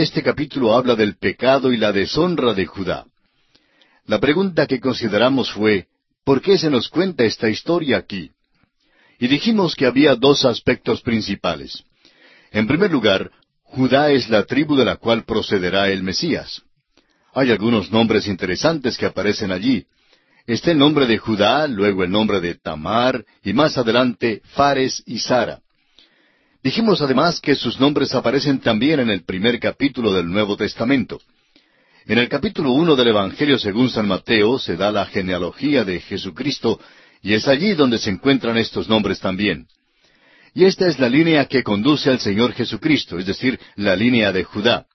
este capítulo habla del pecado y la deshonra de Judá. La pregunta que consideramos fue, ¿por qué se nos cuenta esta historia aquí? Y dijimos que había dos aspectos principales. En primer lugar, Judá es la tribu de la cual procederá el Mesías. Hay algunos nombres interesantes que aparecen allí. Está el nombre de Judá, luego el nombre de Tamar, y más adelante Fares y Sara. Dijimos además que sus nombres aparecen también en el primer capítulo del Nuevo Testamento. En el capítulo uno del Evangelio según San Mateo se da la genealogía de Jesucristo, y es allí donde se encuentran estos nombres también. Y esta es la línea que conduce al Señor Jesucristo, es decir, la línea de Judá.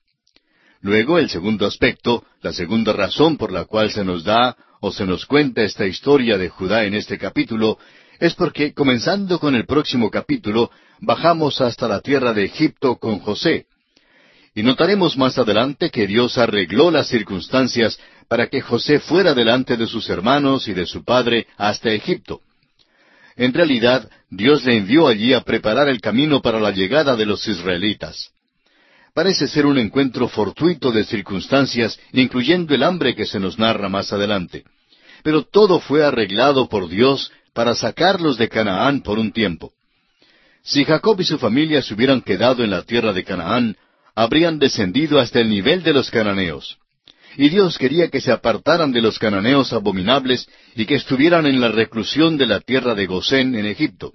Luego, el segundo aspecto, la segunda razón por la cual se nos da o se nos cuenta esta historia de Judá en este capítulo, es porque, comenzando con el próximo capítulo, bajamos hasta la tierra de Egipto con José. Y notaremos más adelante que Dios arregló las circunstancias para que José fuera delante de sus hermanos y de su padre hasta Egipto. En realidad, Dios le envió allí a preparar el camino para la llegada de los israelitas. Parece ser un encuentro fortuito de circunstancias, incluyendo el hambre que se nos narra más adelante. Pero todo fue arreglado por Dios para sacarlos de Canaán por un tiempo. Si Jacob y su familia se hubieran quedado en la tierra de Canaán, habrían descendido hasta el nivel de los cananeos y Dios quería que se apartaran de los cananeos abominables y que estuvieran en la reclusión de la tierra de Gosén en Egipto.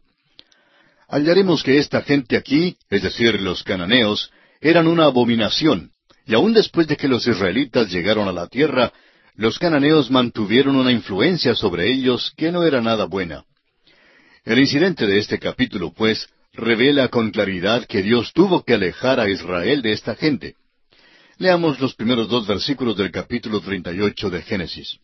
Hallaremos que esta gente aquí, es decir, los cananeos, eran una abominación, y aun después de que los israelitas llegaron a la tierra, los cananeos mantuvieron una influencia sobre ellos que no era nada buena. El incidente de este capítulo, pues, revela con claridad que Dios tuvo que alejar a Israel de esta gente. Leamos los primeros dos versículos del capítulo 38 de Génesis.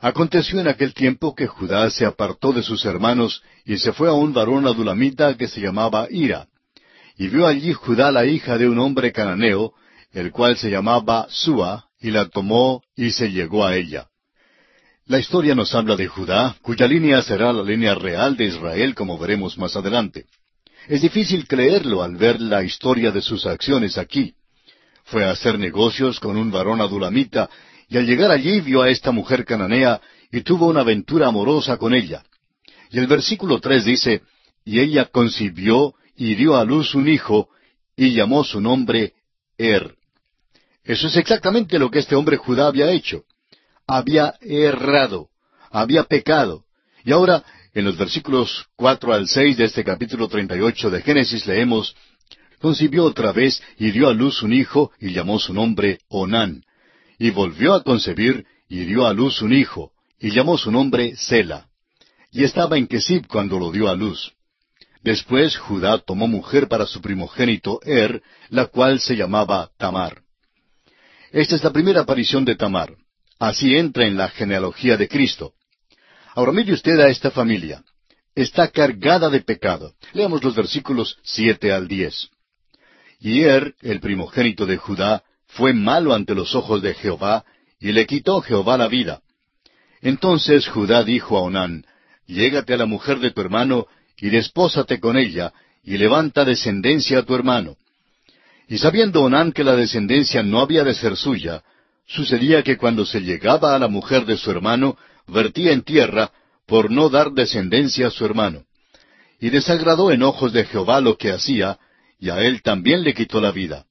Aconteció en aquel tiempo que Judá se apartó de sus hermanos y se fue a un varón adulamita que se llamaba Ira. Y vio allí Judá la hija de un hombre cananeo, el cual se llamaba Sua, y la tomó y se llegó a ella. La historia nos habla de Judá, cuya línea será la línea real de Israel, como veremos más adelante. Es difícil creerlo al ver la historia de sus acciones aquí. Fue a hacer negocios con un varón adulamita, y al llegar allí vio a esta mujer cananea y tuvo una aventura amorosa con ella. Y el versículo tres dice, y ella concibió y dio a luz un hijo, y llamó su nombre Er. Eso es exactamente lo que este hombre Judá había hecho. Había errado, había pecado. Y ahora, en los versículos cuatro al seis de este capítulo treinta y ocho de Génesis leemos, concibió otra vez y dio a luz un hijo y llamó su nombre Onán. Y volvió a concebir y dio a luz un hijo y llamó su nombre Sela. Y estaba en Kesib cuando lo dio a luz. Después Judá tomó mujer para su primogénito Er, la cual se llamaba Tamar. Esta es la primera aparición de Tamar. Así entra en la genealogía de Cristo. Ahora mire usted a esta familia. Está cargada de pecado. Leamos los versículos siete al diez. Y el primogénito de Judá, fue malo ante los ojos de Jehová, y le quitó Jehová la vida. Entonces Judá dijo a Onán, Llégate a la mujer de tu hermano, y despósate con ella, y levanta descendencia a tu hermano. Y sabiendo Onán que la descendencia no había de ser suya, sucedía que cuando se llegaba a la mujer de su hermano, vertía en tierra, por no dar descendencia a su hermano. Y desagradó en ojos de Jehová lo que hacía, y a él también le quitó la vida.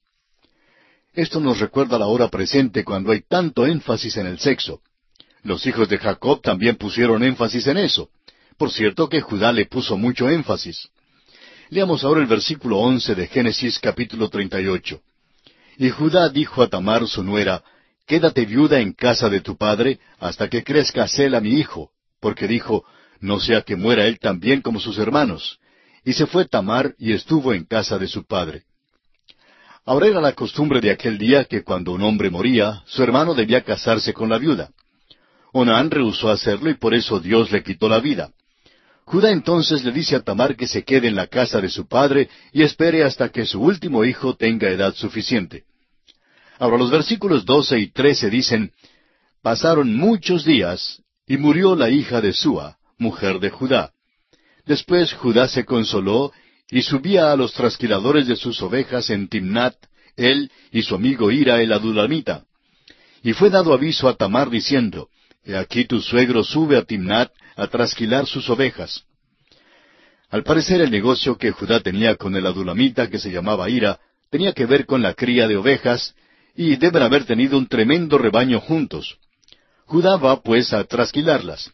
Esto nos recuerda la hora presente cuando hay tanto énfasis en el sexo. Los hijos de Jacob también pusieron énfasis en eso. Por cierto que Judá le puso mucho énfasis. Leamos ahora el versículo once de Génesis capítulo treinta y ocho. Y Judá dijo a Tamar su nuera, Quédate viuda en casa de tu padre hasta que crezca Sela mi hijo, porque dijo, No sea que muera él también como sus hermanos. Y se fue Tamar y estuvo en casa de su padre. Ahora era la costumbre de aquel día que cuando un hombre moría, su hermano debía casarse con la viuda. Onán rehusó hacerlo y por eso Dios le quitó la vida. Judá entonces le dice a Tamar que se quede en la casa de su padre y espere hasta que su último hijo tenga edad suficiente. Ahora los versículos doce y trece dicen, Pasaron muchos días y murió la hija de Sua, mujer de Judá. Después Judá se consoló y subía a los trasquiladores de sus ovejas en Timnat, él y su amigo Ira el adulamita. Y fue dado aviso a Tamar diciendo, He aquí tu suegro sube a Timnat a trasquilar sus ovejas. Al parecer el negocio que Judá tenía con el adulamita que se llamaba Ira tenía que ver con la cría de ovejas, y deben haber tenido un tremendo rebaño juntos. Judá va pues a trasquilarlas.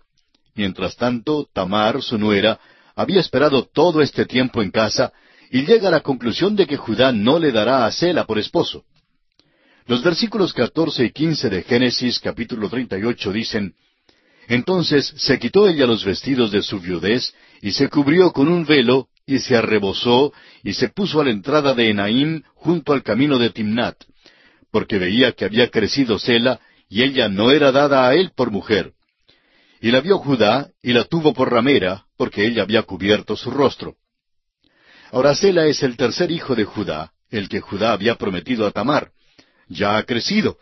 Mientras tanto, Tamar, su nuera, había esperado todo este tiempo en casa y llega a la conclusión de que Judá no le dará a Sela por esposo. Los versículos catorce y quince de Génesis capítulo treinta y ocho dicen, Entonces se quitó ella los vestidos de su viudez, y se cubrió con un velo, y se arrebozó, y se puso a la entrada de Enaim junto al camino de Timnat, porque veía que había crecido Sela, y ella no era dada a él por mujer. Y la vio Judá, y la tuvo por ramera, porque ella había cubierto su rostro. Ahora Sela es el tercer hijo de Judá, el que Judá había prometido a Tamar. Ya ha crecido.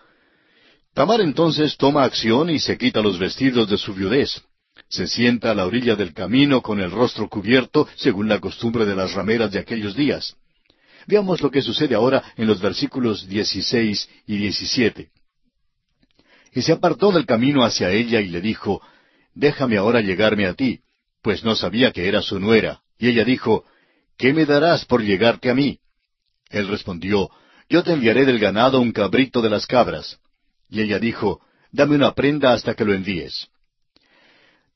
Tamar entonces toma acción y se quita los vestidos de su viudez. Se sienta a la orilla del camino con el rostro cubierto, según la costumbre de las rameras de aquellos días. Veamos lo que sucede ahora en los versículos 16 y 17. Y se apartó del camino hacia ella y le dijo, déjame ahora llegarme a ti, pues no sabía que era su nuera. Y ella dijo, ¿qué me darás por llegarte a mí? Él respondió, yo te enviaré del ganado un cabrito de las cabras. Y ella dijo, dame una prenda hasta que lo envíes.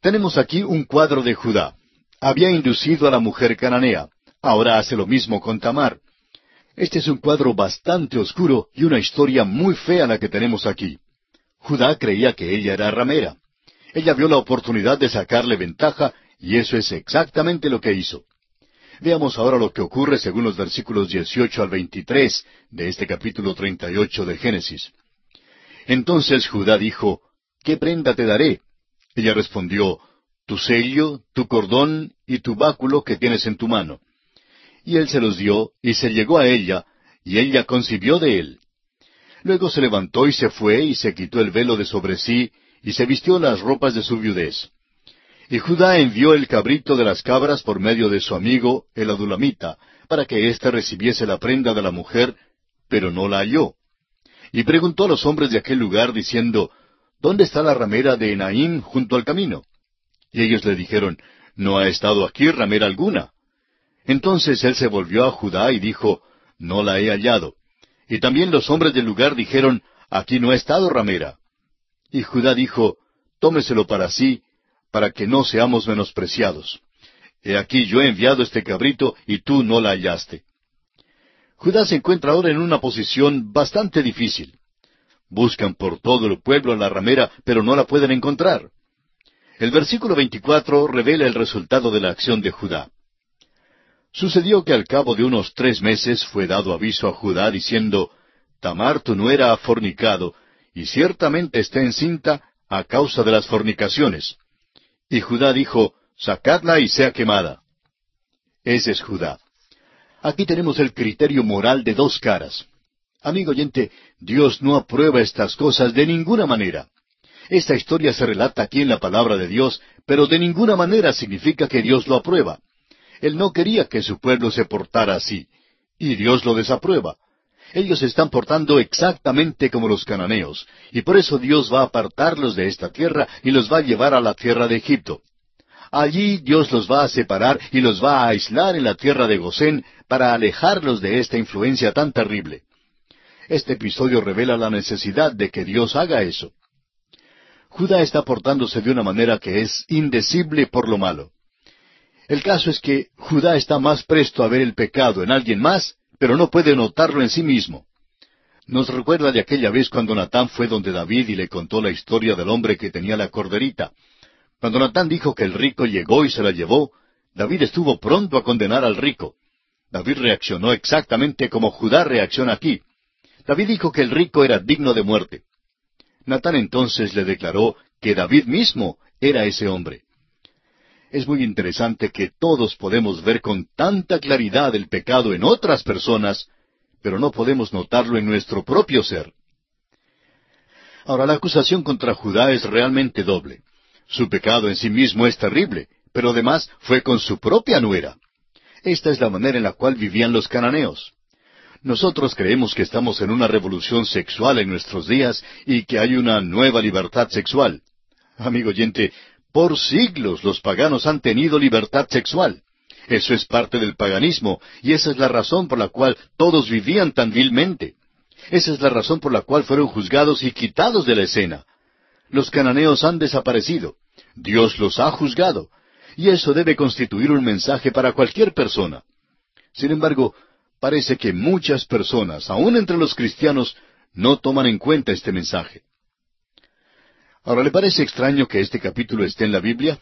Tenemos aquí un cuadro de Judá. Había inducido a la mujer cananea. Ahora hace lo mismo con Tamar. Este es un cuadro bastante oscuro y una historia muy fea la que tenemos aquí. Judá creía que ella era ramera. Ella vio la oportunidad de sacarle ventaja y eso es exactamente lo que hizo. Veamos ahora lo que ocurre según los versículos 18 al 23 de este capítulo 38 de Génesis. Entonces Judá dijo, ¿qué prenda te daré? Ella respondió, tu sello, tu cordón y tu báculo que tienes en tu mano. Y él se los dio, y se llegó a ella, y ella concibió de él. Luego se levantó y se fue, y se quitó el velo de sobre sí, y se vistió las ropas de su viudez. Y Judá envió el cabrito de las cabras por medio de su amigo, el adulamita, para que éste recibiese la prenda de la mujer, pero no la halló. Y preguntó a los hombres de aquel lugar, diciendo, ¿Dónde está la ramera de Enaim junto al camino? Y ellos le dijeron, No ha estado aquí ramera alguna. Entonces él se volvió a Judá y dijo, No la he hallado. Y también los hombres del lugar dijeron, Aquí no ha estado ramera. Y Judá dijo, Tómeselo para sí, para que no seamos menospreciados. He aquí yo he enviado este cabrito y tú no la hallaste. Judá se encuentra ahora en una posición bastante difícil. Buscan por todo el pueblo la ramera, pero no la pueden encontrar. El versículo 24 revela el resultado de la acción de Judá. Sucedió que al cabo de unos tres meses fue dado aviso a Judá diciendo, Tamar tu nuera ha fornicado, y ciertamente está encinta a causa de las fornicaciones. Y Judá dijo, Sacadla y sea quemada. Ese es Judá. Aquí tenemos el criterio moral de dos caras. Amigo oyente, Dios no aprueba estas cosas de ninguna manera. Esta historia se relata aquí en la palabra de Dios, pero de ninguna manera significa que Dios lo aprueba. Él no quería que su pueblo se portara así, y Dios lo desaprueba. Ellos se están portando exactamente como los cananeos, y por eso Dios va a apartarlos de esta tierra y los va a llevar a la tierra de Egipto. Allí Dios los va a separar y los va a aislar en la tierra de Gosén para alejarlos de esta influencia tan terrible. Este episodio revela la necesidad de que Dios haga eso. Judá está portándose de una manera que es indecible por lo malo. El caso es que Judá está más presto a ver el pecado en alguien más pero no puede notarlo en sí mismo. Nos recuerda de aquella vez cuando Natán fue donde David y le contó la historia del hombre que tenía la corderita. Cuando Natán dijo que el rico llegó y se la llevó, David estuvo pronto a condenar al rico. David reaccionó exactamente como Judá reacciona aquí. David dijo que el rico era digno de muerte. Natán entonces le declaró que David mismo era ese hombre. Es muy interesante que todos podemos ver con tanta claridad el pecado en otras personas, pero no podemos notarlo en nuestro propio ser. Ahora, la acusación contra Judá es realmente doble. Su pecado en sí mismo es terrible, pero además fue con su propia nuera. Esta es la manera en la cual vivían los cananeos. Nosotros creemos que estamos en una revolución sexual en nuestros días y que hay una nueva libertad sexual. Amigo oyente, por siglos los paganos han tenido libertad sexual. Eso es parte del paganismo y esa es la razón por la cual todos vivían tan vilmente. Esa es la razón por la cual fueron juzgados y quitados de la escena. Los cananeos han desaparecido. Dios los ha juzgado. Y eso debe constituir un mensaje para cualquier persona. Sin embargo, parece que muchas personas, aun entre los cristianos, no toman en cuenta este mensaje. Ahora, ¿le parece extraño que este capítulo esté en la Biblia?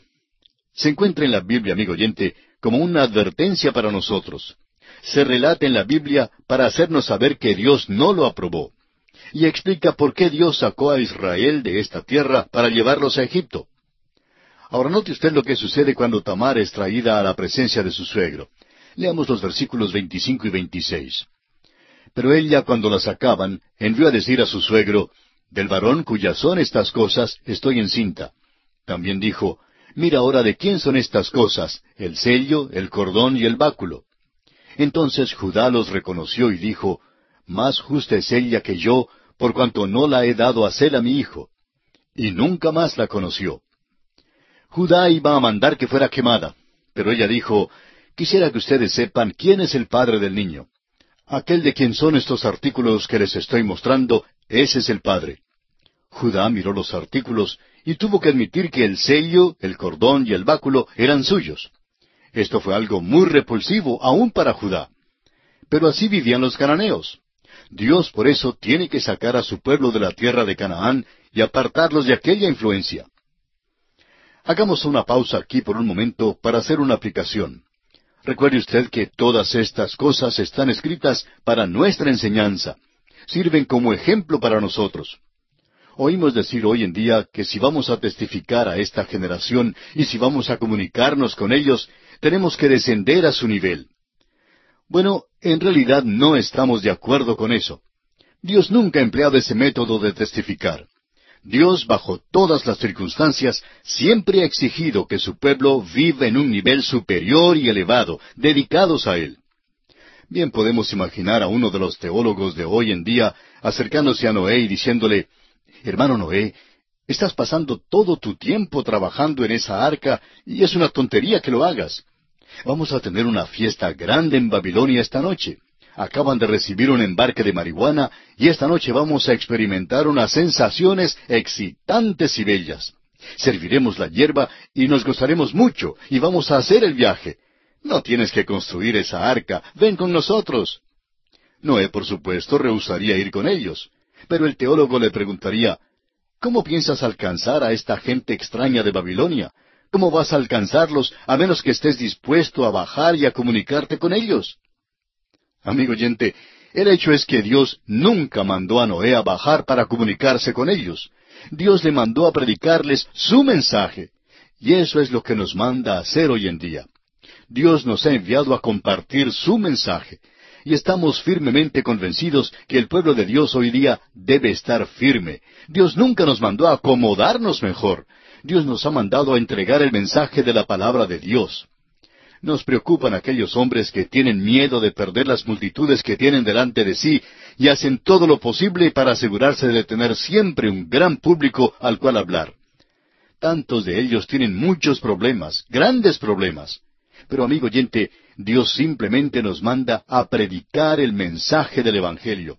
Se encuentra en la Biblia, amigo oyente, como una advertencia para nosotros. Se relata en la Biblia para hacernos saber que Dios no lo aprobó. Y explica por qué Dios sacó a Israel de esta tierra para llevarlos a Egipto. Ahora note usted lo que sucede cuando Tamar es traída a la presencia de su suegro. Leamos los versículos 25 y 26. Pero ella, cuando la sacaban, envió a decir a su suegro, Del varón cuyas son estas cosas, estoy encinta. También dijo, Mira ahora de quién son estas cosas, el sello, el cordón y el báculo. Entonces Judá los reconoció y dijo, Más justa es ella que yo, por cuanto no la he dado a ser a mi hijo. Y nunca más la conoció. Judá iba a mandar que fuera quemada, pero ella dijo, Quisiera que ustedes sepan quién es el padre del niño. Aquel de quien son estos artículos que les estoy mostrando, ese es el padre. Judá miró los artículos y tuvo que admitir que el sello, el cordón y el báculo eran suyos. Esto fue algo muy repulsivo aún para Judá. Pero así vivían los cananeos. Dios por eso tiene que sacar a su pueblo de la tierra de Canaán y apartarlos de aquella influencia. Hagamos una pausa aquí por un momento para hacer una aplicación. Recuerde usted que todas estas cosas están escritas para nuestra enseñanza. Sirven como ejemplo para nosotros. Oímos decir hoy en día que si vamos a testificar a esta generación y si vamos a comunicarnos con ellos, tenemos que descender a su nivel. Bueno, en realidad no estamos de acuerdo con eso. Dios nunca ha empleado ese método de testificar. Dios, bajo todas las circunstancias, siempre ha exigido que su pueblo viva en un nivel superior y elevado, dedicados a Él. Bien podemos imaginar a uno de los teólogos de hoy en día acercándose a Noé y diciéndole, Hermano Noé, estás pasando todo tu tiempo trabajando en esa arca y es una tontería que lo hagas. Vamos a tener una fiesta grande en Babilonia esta noche acaban de recibir un embarque de marihuana y esta noche vamos a experimentar unas sensaciones excitantes y bellas. Serviremos la hierba y nos gozaremos mucho y vamos a hacer el viaje. No tienes que construir esa arca, ven con nosotros. Noé, por supuesto, rehusaría ir con ellos, pero el teólogo le preguntaría, ¿Cómo piensas alcanzar a esta gente extraña de Babilonia? ¿Cómo vas a alcanzarlos a menos que estés dispuesto a bajar y a comunicarte con ellos? Amigo oyente, el hecho es que Dios nunca mandó a Noé a bajar para comunicarse con ellos. Dios le mandó a predicarles su mensaje. Y eso es lo que nos manda a hacer hoy en día. Dios nos ha enviado a compartir su mensaje. Y estamos firmemente convencidos que el pueblo de Dios hoy día debe estar firme. Dios nunca nos mandó a acomodarnos mejor. Dios nos ha mandado a entregar el mensaje de la palabra de Dios. Nos preocupan aquellos hombres que tienen miedo de perder las multitudes que tienen delante de sí y hacen todo lo posible para asegurarse de tener siempre un gran público al cual hablar. Tantos de ellos tienen muchos problemas, grandes problemas. Pero amigo oyente, Dios simplemente nos manda a predicar el mensaje del Evangelio.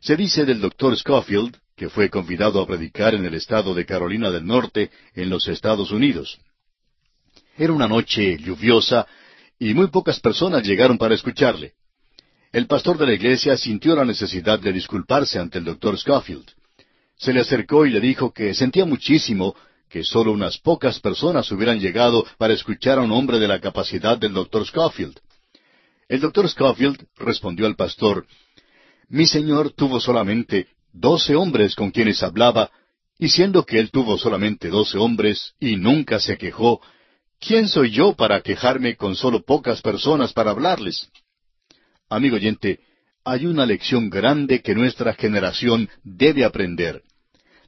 Se dice del doctor Schofield, que fue convidado a predicar en el estado de Carolina del Norte, en los Estados Unidos. Era una noche lluviosa y muy pocas personas llegaron para escucharle. El pastor de la iglesia sintió la necesidad de disculparse ante el doctor Scofield. Se le acercó y le dijo que sentía muchísimo que solo unas pocas personas hubieran llegado para escuchar a un hombre de la capacidad del doctor Scofield. El doctor Scofield respondió al pastor, Mi señor tuvo solamente doce hombres con quienes hablaba, y siendo que él tuvo solamente doce hombres y nunca se quejó, ¿Quién soy yo para quejarme con solo pocas personas para hablarles? Amigo oyente, hay una lección grande que nuestra generación debe aprender.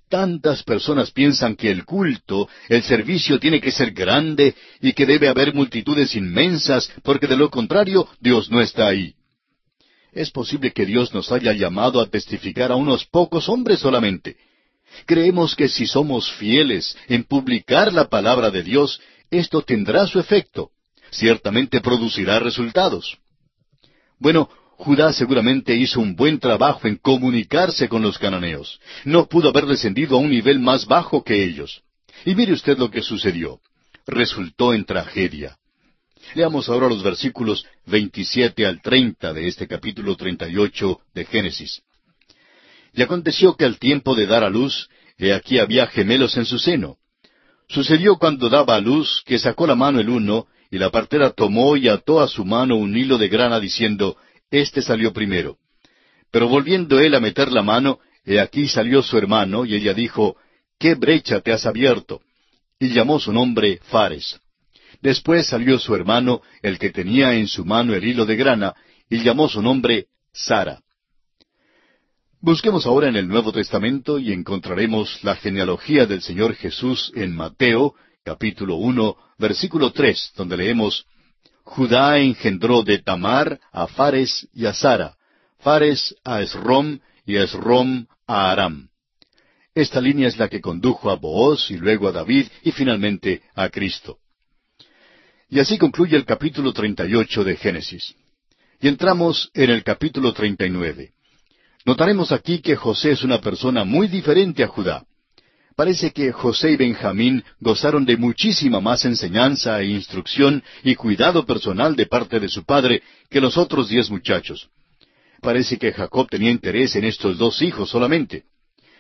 Tantas personas piensan que el culto, el servicio tiene que ser grande y que debe haber multitudes inmensas, porque de lo contrario Dios no está ahí. Es posible que Dios nos haya llamado a testificar a unos pocos hombres solamente. Creemos que si somos fieles en publicar la palabra de Dios, esto tendrá su efecto. Ciertamente producirá resultados. Bueno, Judá seguramente hizo un buen trabajo en comunicarse con los cananeos. No pudo haber descendido a un nivel más bajo que ellos. Y mire usted lo que sucedió. Resultó en tragedia. Leamos ahora los versículos 27 al 30 de este capítulo 38 de Génesis. Y aconteció que al tiempo de dar a luz, he aquí había gemelos en su seno. Sucedió cuando daba a luz que sacó la mano el uno, y la partera tomó y ató a su mano un hilo de grana, diciendo, Este salió primero. Pero volviendo él a meter la mano, he aquí salió su hermano, y ella dijo, ¿Qué brecha te has abierto? Y llamó su nombre Fares. Después salió su hermano, el que tenía en su mano el hilo de grana, y llamó su nombre Sara. Busquemos ahora en el Nuevo Testamento y encontraremos la genealogía del Señor Jesús en Mateo, capítulo uno, versículo tres, donde leemos Judá engendró de Tamar a Fares y a Sara, Fares a Esrom y Esrom a Aram. Esta línea es la que condujo a Booz y luego a David y finalmente a Cristo. Y así concluye el capítulo 38 de Génesis. Y entramos en el capítulo 39. Notaremos aquí que José es una persona muy diferente a Judá. Parece que José y Benjamín gozaron de muchísima más enseñanza e instrucción y cuidado personal de parte de su padre que los otros diez muchachos. Parece que Jacob tenía interés en estos dos hijos solamente.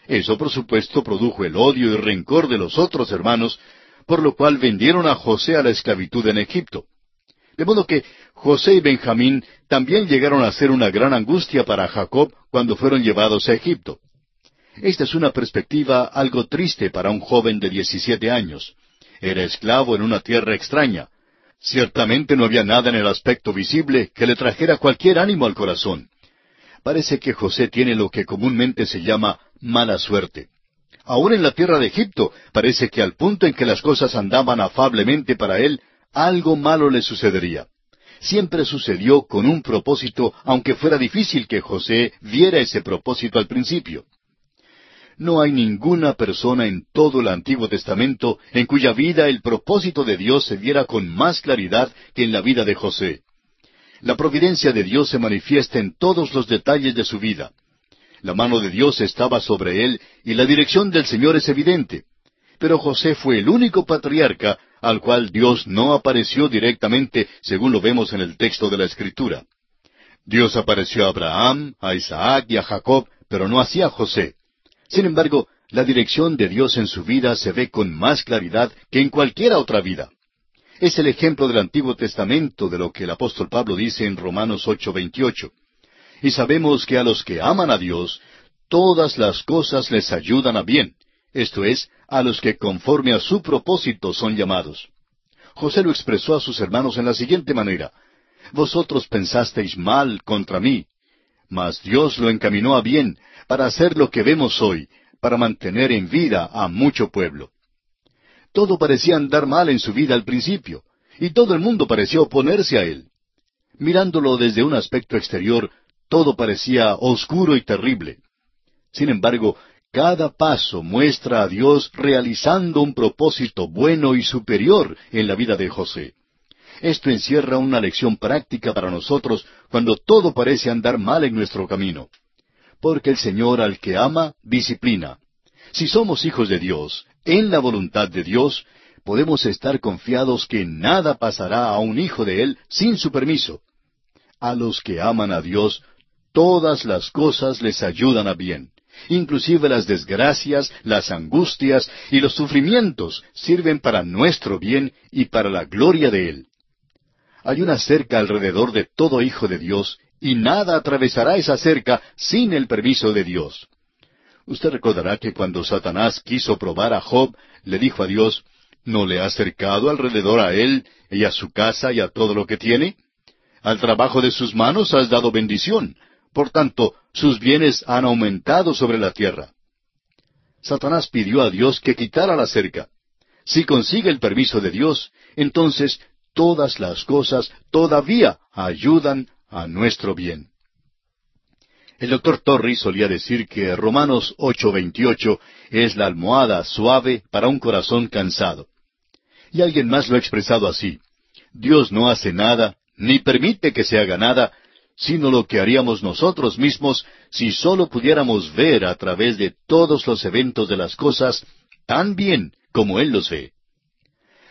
Eso, por supuesto, produjo el odio y rencor de los otros hermanos, por lo cual vendieron a José a la esclavitud en Egipto. De modo que José y Benjamín también llegaron a ser una gran angustia para Jacob cuando fueron llevados a Egipto. Esta es una perspectiva algo triste para un joven de diecisiete años. Era esclavo en una tierra extraña. Ciertamente no había nada en el aspecto visible que le trajera cualquier ánimo al corazón. Parece que José tiene lo que comúnmente se llama mala suerte. Aún en la tierra de Egipto parece que al punto en que las cosas andaban afablemente para él, algo malo le sucedería. Siempre sucedió con un propósito, aunque fuera difícil que José viera ese propósito al principio. No hay ninguna persona en todo el Antiguo Testamento en cuya vida el propósito de Dios se viera con más claridad que en la vida de José. La providencia de Dios se manifiesta en todos los detalles de su vida. La mano de Dios estaba sobre él y la dirección del Señor es evidente. Pero José fue el único patriarca al cual Dios no apareció directamente, según lo vemos en el texto de la Escritura. Dios apareció a Abraham, a Isaac y a Jacob, pero no así a José. Sin embargo, la dirección de Dios en su vida se ve con más claridad que en cualquiera otra vida. Es el ejemplo del Antiguo Testamento de lo que el apóstol Pablo dice en Romanos 8:28. Y sabemos que a los que aman a Dios, todas las cosas les ayudan a bien, esto es, a los que conforme a su propósito son llamados. José lo expresó a sus hermanos en la siguiente manera, Vosotros pensasteis mal contra mí, mas Dios lo encaminó a bien para hacer lo que vemos hoy, para mantener en vida a mucho pueblo. Todo parecía andar mal en su vida al principio, y todo el mundo parecía oponerse a él. Mirándolo desde un aspecto exterior, todo parecía oscuro y terrible. Sin embargo, cada paso muestra a Dios realizando un propósito bueno y superior en la vida de José. Esto encierra una lección práctica para nosotros cuando todo parece andar mal en nuestro camino. Porque el Señor al que ama, disciplina. Si somos hijos de Dios, en la voluntad de Dios, podemos estar confiados que nada pasará a un hijo de Él sin su permiso. A los que aman a Dios, todas las cosas les ayudan a bien. Inclusive las desgracias, las angustias y los sufrimientos sirven para nuestro bien y para la gloria de Él. Hay una cerca alrededor de todo hijo de Dios y nada atravesará esa cerca sin el permiso de Dios. Usted recordará que cuando Satanás quiso probar a Job, le dijo a Dios, ¿no le has cercado alrededor a él y a su casa y a todo lo que tiene? Al trabajo de sus manos has dado bendición, por tanto, sus bienes han aumentado sobre la tierra. Satanás pidió a Dios que quitara la cerca. Si consigue el permiso de Dios, entonces todas las cosas todavía ayudan a nuestro bien. El doctor Torrey solía decir que Romanos 8:28 es la almohada suave para un corazón cansado. Y alguien más lo ha expresado así. Dios no hace nada, ni permite que se haga nada, sino lo que haríamos nosotros mismos si sólo pudiéramos ver a través de todos los eventos de las cosas tan bien como Él los ve.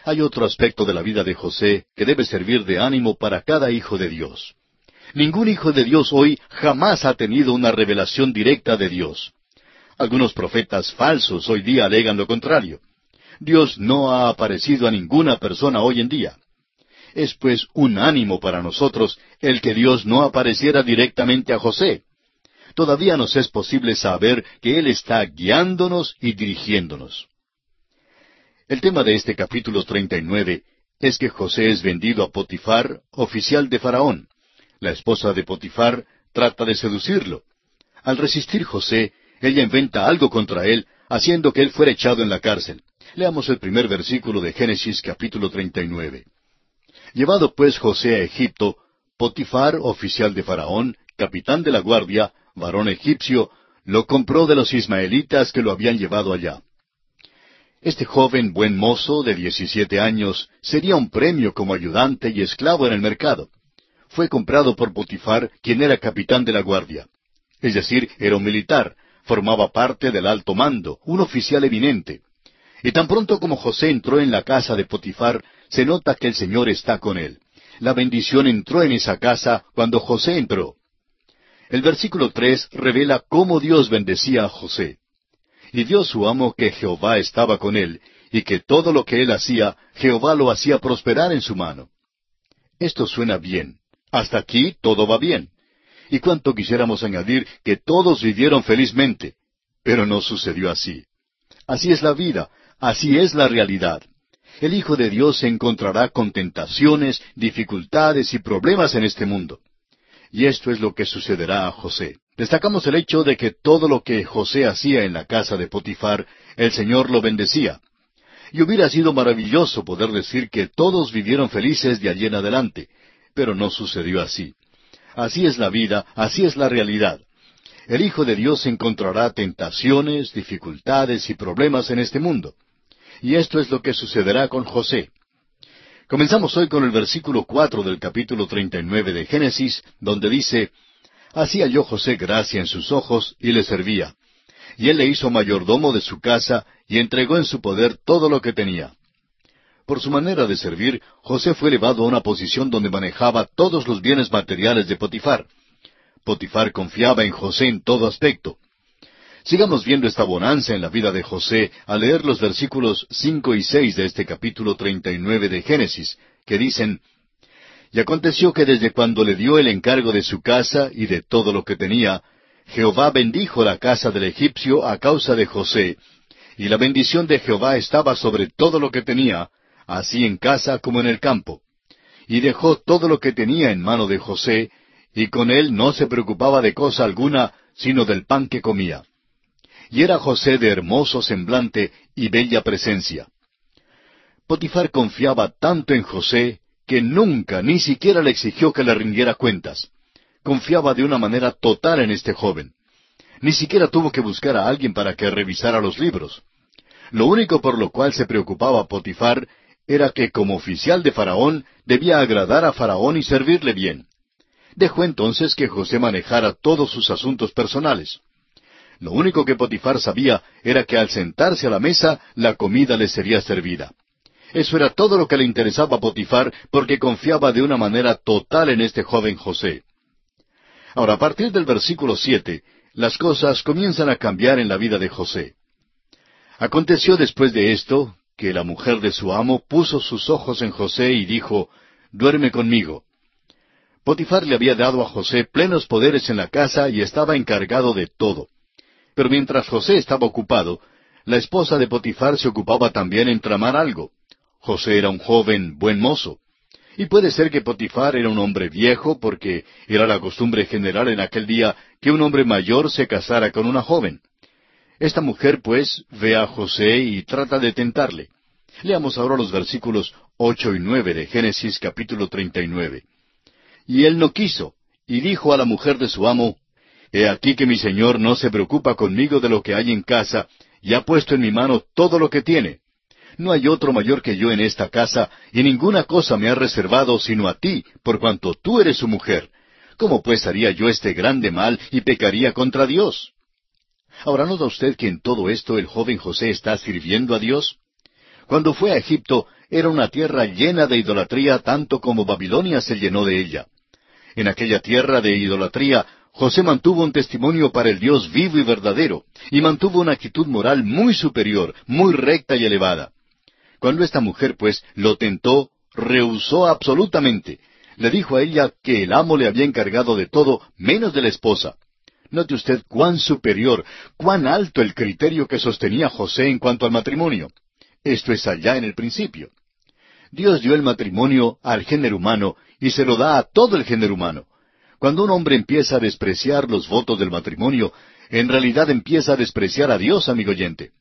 Hay otro aspecto de la vida de José que debe servir de ánimo para cada hijo de Dios. Ningún hijo de Dios hoy jamás ha tenido una revelación directa de Dios. Algunos profetas falsos hoy día alegan lo contrario. Dios no ha aparecido a ninguna persona hoy en día. Es pues un ánimo para nosotros el que Dios no apareciera directamente a José. Todavía nos es posible saber que Él está guiándonos y dirigiéndonos. El tema de este capítulo 39 es que José es vendido a Potifar, oficial de Faraón. La esposa de Potifar trata de seducirlo. Al resistir José, ella inventa algo contra él, haciendo que él fuera echado en la cárcel. Leamos el primer versículo de Génesis capítulo 39. Llevado pues José a Egipto, Potifar, oficial de Faraón, capitán de la guardia, varón egipcio, lo compró de los ismaelitas que lo habían llevado allá. Este joven buen mozo de diecisiete años sería un premio como ayudante y esclavo en el mercado fue comprado por Potifar, quien era capitán de la guardia. Es decir, era un militar, formaba parte del alto mando, un oficial eminente. Y tan pronto como José entró en la casa de Potifar, se nota que el Señor está con él. La bendición entró en esa casa cuando José entró. El versículo tres revela cómo Dios bendecía a José. Y dio su amo que Jehová estaba con él, y que todo lo que él hacía, Jehová lo hacía prosperar en su mano. Esto suena bien. Hasta aquí todo va bien. Y cuánto quisiéramos añadir que todos vivieron felizmente, pero no sucedió así. Así es la vida, así es la realidad. El Hijo de Dios se encontrará con tentaciones, dificultades y problemas en este mundo. Y esto es lo que sucederá a José. Destacamos el hecho de que todo lo que José hacía en la casa de Potifar, el Señor lo bendecía. Y hubiera sido maravilloso poder decir que todos vivieron felices de allí en adelante, pero no sucedió así. Así es la vida, así es la realidad. El Hijo de Dios encontrará tentaciones, dificultades y problemas en este mundo. Y esto es lo que sucederá con José. Comenzamos hoy con el versículo cuatro del capítulo treinta y nueve de Génesis, donde dice Así halló José gracia en sus ojos y le servía. Y él le hizo mayordomo de su casa y entregó en su poder todo lo que tenía. Por su manera de servir, José fue elevado a una posición donde manejaba todos los bienes materiales de Potifar. Potifar confiaba en José en todo aspecto. Sigamos viendo esta bonanza en la vida de José al leer los versículos cinco y seis de este capítulo treinta y nueve de Génesis, que dicen Y aconteció que desde cuando le dio el encargo de su casa y de todo lo que tenía, Jehová bendijo la casa del egipcio a causa de José, y la bendición de Jehová estaba sobre todo lo que tenía, así en casa como en el campo. Y dejó todo lo que tenía en mano de José, y con él no se preocupaba de cosa alguna, sino del pan que comía. Y era José de hermoso semblante y bella presencia. Potifar confiaba tanto en José que nunca ni siquiera le exigió que le rindiera cuentas. Confiaba de una manera total en este joven. Ni siquiera tuvo que buscar a alguien para que revisara los libros. Lo único por lo cual se preocupaba Potifar era que como oficial de Faraón debía agradar a Faraón y servirle bien. Dejó entonces que José manejara todos sus asuntos personales. Lo único que Potifar sabía era que al sentarse a la mesa la comida le sería servida. Eso era todo lo que le interesaba a Potifar porque confiaba de una manera total en este joven José. Ahora, a partir del versículo siete, las cosas comienzan a cambiar en la vida de José. Aconteció después de esto que la mujer de su amo puso sus ojos en José y dijo, Duerme conmigo. Potifar le había dado a José plenos poderes en la casa y estaba encargado de todo. Pero mientras José estaba ocupado, la esposa de Potifar se ocupaba también en tramar algo. José era un joven buen mozo. Y puede ser que Potifar era un hombre viejo porque era la costumbre general en aquel día que un hombre mayor se casara con una joven. Esta mujer, pues, ve a José y trata de tentarle. Leamos ahora los versículos ocho y nueve de Génesis capítulo treinta y nueve. Y él no quiso, y dijo a la mujer de su amo, He aquí que mi señor no se preocupa conmigo de lo que hay en casa, y ha puesto en mi mano todo lo que tiene. No hay otro mayor que yo en esta casa, y ninguna cosa me ha reservado sino a ti, por cuanto tú eres su mujer. ¿Cómo pues haría yo este grande mal y pecaría contra Dios? Ahora, ¿no da usted que en todo esto el joven José está sirviendo a Dios? Cuando fue a Egipto, era una tierra llena de idolatría tanto como Babilonia se llenó de ella. En aquella tierra de idolatría, José mantuvo un testimonio para el Dios vivo y verdadero, y mantuvo una actitud moral muy superior, muy recta y elevada. Cuando esta mujer, pues, lo tentó, rehusó absolutamente. Le dijo a ella que el amo le había encargado de todo menos de la esposa. Note usted cuán superior, cuán alto el criterio que sostenía José en cuanto al matrimonio. Esto es allá en el principio. Dios dio el matrimonio al género humano y se lo da a todo el género humano. Cuando un hombre empieza a despreciar los votos del matrimonio, en realidad empieza a despreciar a Dios, amigo oyente.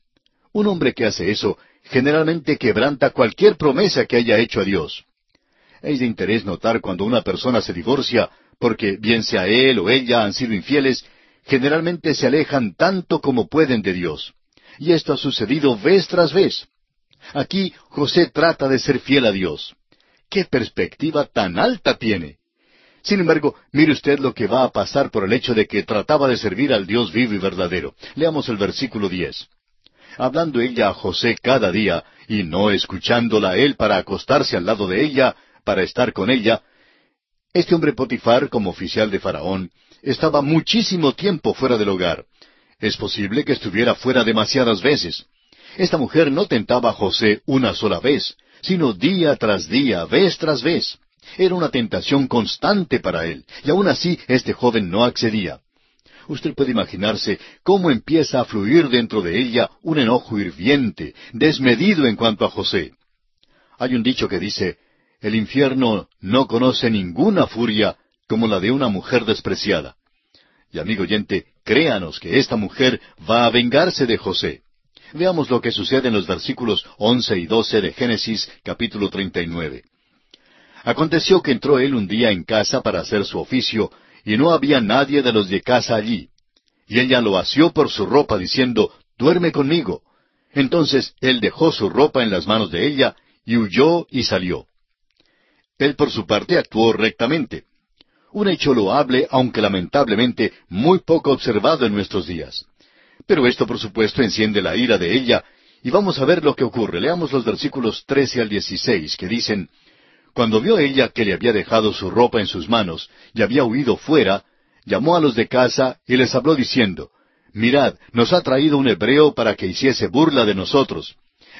Un hombre que hace eso generalmente quebranta cualquier promesa que haya hecho a Dios. Es de interés notar cuando una persona se divorcia, porque bien sea él o ella han sido infieles, generalmente se alejan tanto como pueden de Dios. Y esto ha sucedido vez tras vez. Aquí José trata de ser fiel a Dios. ¿Qué perspectiva tan alta tiene? Sin embargo, mire usted lo que va a pasar por el hecho de que trataba de servir al Dios vivo y verdadero. Leamos el versículo diez. Hablando ella a José cada día, y no escuchándola a él para acostarse al lado de ella, para estar con ella, este hombre Potifar, como oficial de Faraón, estaba muchísimo tiempo fuera del hogar. Es posible que estuviera fuera demasiadas veces. Esta mujer no tentaba a José una sola vez, sino día tras día, vez tras vez. Era una tentación constante para él, y aún así este joven no accedía. Usted puede imaginarse cómo empieza a fluir dentro de ella un enojo hirviente, desmedido en cuanto a José. Hay un dicho que dice, el infierno no conoce ninguna furia como la de una mujer despreciada. Y amigo oyente, créanos que esta mujer va a vengarse de José. Veamos lo que sucede en los versículos once y doce de Génesis capítulo treinta y nueve. Aconteció que entró él un día en casa para hacer su oficio, y no había nadie de los de casa allí. Y ella lo asió por su ropa, diciendo, Duerme conmigo. Entonces él dejó su ropa en las manos de ella, y huyó y salió. Él por su parte actuó rectamente. Un hecho loable, aunque lamentablemente muy poco observado en nuestros días. Pero esto por supuesto enciende la ira de ella, y vamos a ver lo que ocurre. Leamos los versículos trece al dieciséis, que dicen Cuando vio ella que le había dejado su ropa en sus manos y había huido fuera, llamó a los de casa y les habló diciendo Mirad, nos ha traído un hebreo para que hiciese burla de nosotros.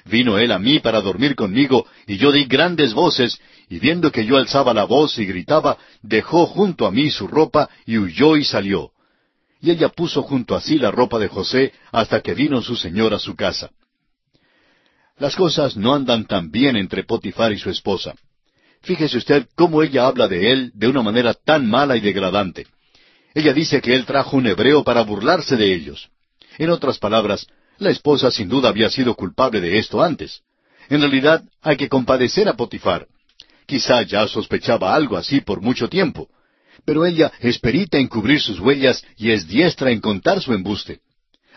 Vino él a mí para dormir conmigo, y yo di grandes voces, y viendo que yo alzaba la voz y gritaba, dejó junto a mí su ropa y huyó y salió. Y ella puso junto a sí la ropa de José hasta que vino su señor a su casa. Las cosas no andan tan bien entre Potifar y su esposa. Fíjese usted cómo ella habla de él de una manera tan mala y degradante. Ella dice que él trajo un hebreo para burlarse de ellos. En otras palabras, la esposa sin duda había sido culpable de esto antes. En realidad hay que compadecer a Potifar. Quizá ya sospechaba algo así por mucho tiempo. Pero ella es perita en cubrir sus huellas y es diestra en contar su embuste.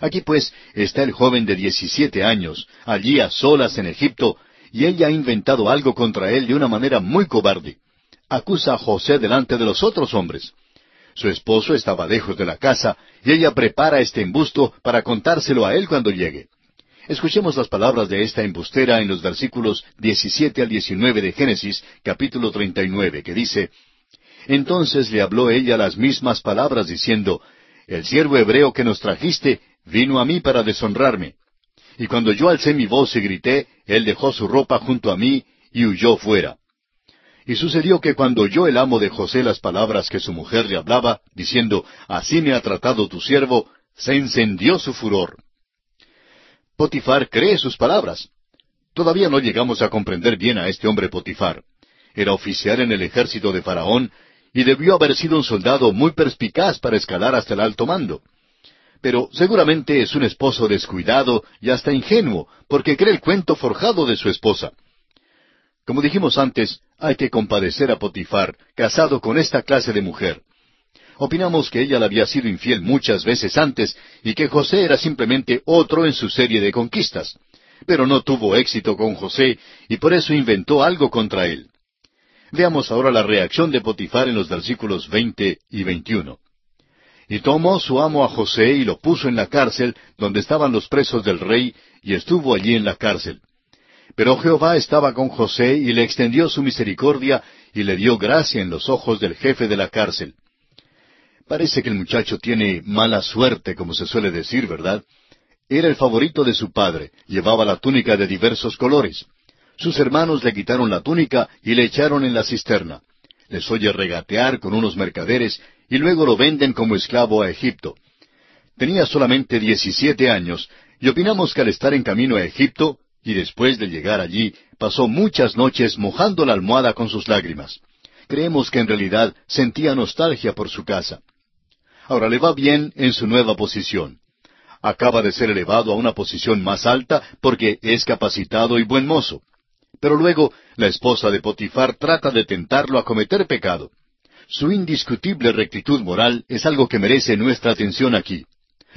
Aquí pues está el joven de diecisiete años, allí a solas en Egipto, y ella ha inventado algo contra él de una manera muy cobarde. Acusa a José delante de los otros hombres. Su esposo estaba lejos de la casa y ella prepara este embusto para contárselo a él cuando llegue. Escuchemos las palabras de esta embustera en los versículos 17 al 19 de Génesis, capítulo 39, que dice, Entonces le habló ella las mismas palabras diciendo, El siervo hebreo que nos trajiste vino a mí para deshonrarme. Y cuando yo alcé mi voz y grité, él dejó su ropa junto a mí y huyó fuera. Y sucedió que cuando oyó el amo de José las palabras que su mujer le hablaba, diciendo, Así me ha tratado tu siervo, se encendió su furor. Potifar cree sus palabras. Todavía no llegamos a comprender bien a este hombre Potifar. Era oficial en el ejército de Faraón y debió haber sido un soldado muy perspicaz para escalar hasta el alto mando. Pero seguramente es un esposo descuidado y hasta ingenuo, porque cree el cuento forjado de su esposa. Como dijimos antes, hay que compadecer a Potifar, casado con esta clase de mujer. Opinamos que ella le había sido infiel muchas veces antes y que José era simplemente otro en su serie de conquistas. Pero no tuvo éxito con José y por eso inventó algo contra él. Veamos ahora la reacción de Potifar en los versículos veinte y veintiuno. Y tomó su amo a José y lo puso en la cárcel donde estaban los presos del rey, y estuvo allí en la cárcel. Pero Jehová estaba con José y le extendió su misericordia y le dio gracia en los ojos del jefe de la cárcel. Parece que el muchacho tiene mala suerte, como se suele decir, ¿verdad? Era el favorito de su padre, llevaba la túnica de diversos colores. Sus hermanos le quitaron la túnica y le echaron en la cisterna. Les oye regatear con unos mercaderes y luego lo venden como esclavo a Egipto. Tenía solamente diecisiete años, y opinamos que al estar en camino a Egipto, y después de llegar allí, pasó muchas noches mojando la almohada con sus lágrimas. Creemos que en realidad sentía nostalgia por su casa. Ahora le va bien en su nueva posición. Acaba de ser elevado a una posición más alta porque es capacitado y buen mozo. Pero luego la esposa de Potifar trata de tentarlo a cometer pecado. Su indiscutible rectitud moral es algo que merece nuestra atención aquí.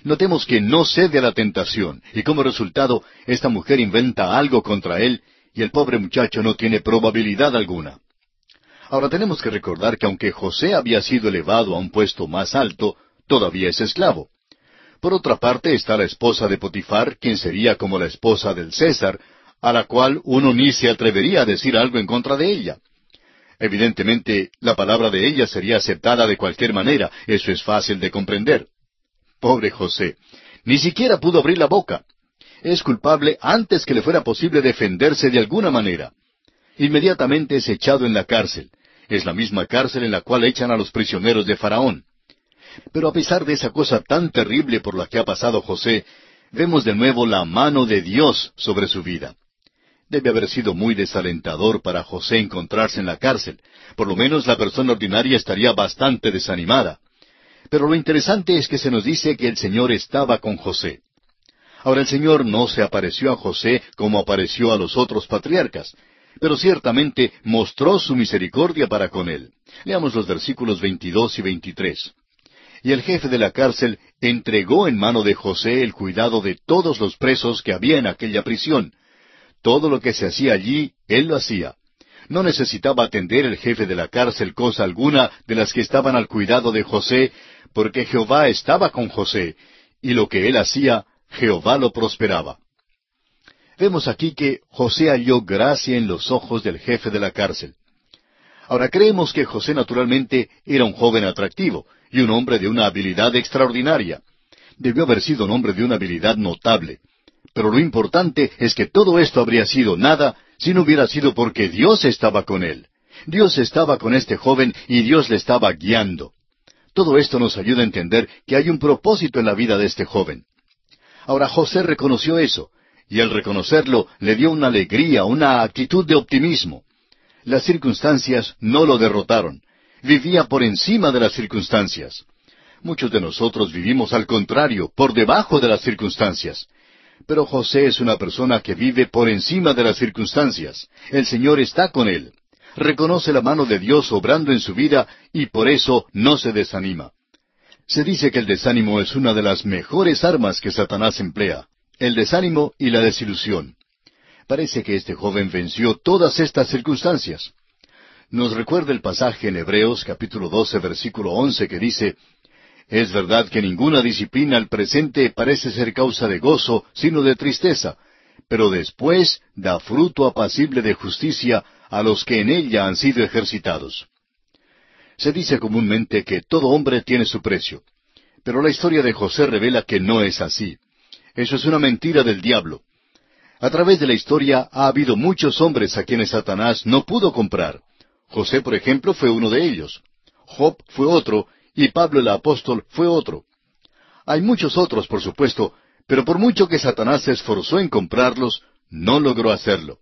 Notemos que no cede a la tentación, y como resultado, esta mujer inventa algo contra él, y el pobre muchacho no tiene probabilidad alguna. Ahora tenemos que recordar que aunque José había sido elevado a un puesto más alto, todavía es esclavo. Por otra parte está la esposa de Potifar, quien sería como la esposa del César, a la cual uno ni se atrevería a decir algo en contra de ella. Evidentemente, la palabra de ella sería aceptada de cualquier manera, eso es fácil de comprender. Pobre José, ni siquiera pudo abrir la boca. Es culpable antes que le fuera posible defenderse de alguna manera. Inmediatamente es echado en la cárcel. Es la misma cárcel en la cual echan a los prisioneros de Faraón. Pero a pesar de esa cosa tan terrible por la que ha pasado José, vemos de nuevo la mano de Dios sobre su vida. Debe haber sido muy desalentador para José encontrarse en la cárcel. Por lo menos la persona ordinaria estaría bastante desanimada. Pero lo interesante es que se nos dice que el Señor estaba con José. Ahora el Señor no se apareció a José como apareció a los otros patriarcas, pero ciertamente mostró su misericordia para con él. Leamos los versículos 22 y 23. Y el jefe de la cárcel entregó en mano de José el cuidado de todos los presos que había en aquella prisión, todo lo que se hacía allí, él lo hacía. No necesitaba atender el jefe de la cárcel cosa alguna de las que estaban al cuidado de José, porque Jehová estaba con José, y lo que él hacía, Jehová lo prosperaba. Vemos aquí que José halló gracia en los ojos del jefe de la cárcel. Ahora creemos que José naturalmente era un joven atractivo y un hombre de una habilidad extraordinaria. Debió haber sido un hombre de una habilidad notable. Pero lo importante es que todo esto habría sido nada si no hubiera sido porque Dios estaba con él. Dios estaba con este joven y Dios le estaba guiando. Todo esto nos ayuda a entender que hay un propósito en la vida de este joven. Ahora José reconoció eso, y al reconocerlo le dio una alegría, una actitud de optimismo. Las circunstancias no lo derrotaron. Vivía por encima de las circunstancias. Muchos de nosotros vivimos al contrario, por debajo de las circunstancias. Pero José es una persona que vive por encima de las circunstancias. El Señor está con él. Reconoce la mano de Dios obrando en su vida y por eso no se desanima. Se dice que el desánimo es una de las mejores armas que Satanás emplea, el desánimo y la desilusión. Parece que este joven venció todas estas circunstancias. Nos recuerda el pasaje en Hebreos capítulo 12 versículo 11 que dice, es verdad que ninguna disciplina al presente parece ser causa de gozo, sino de tristeza, pero después da fruto apacible de justicia a los que en ella han sido ejercitados. Se dice comúnmente que todo hombre tiene su precio, pero la historia de José revela que no es así. Eso es una mentira del diablo. A través de la historia ha habido muchos hombres a quienes Satanás no pudo comprar. José, por ejemplo, fue uno de ellos. Job fue otro, y Pablo el apóstol fue otro. Hay muchos otros, por supuesto, pero por mucho que Satanás se esforzó en comprarlos, no logró hacerlo.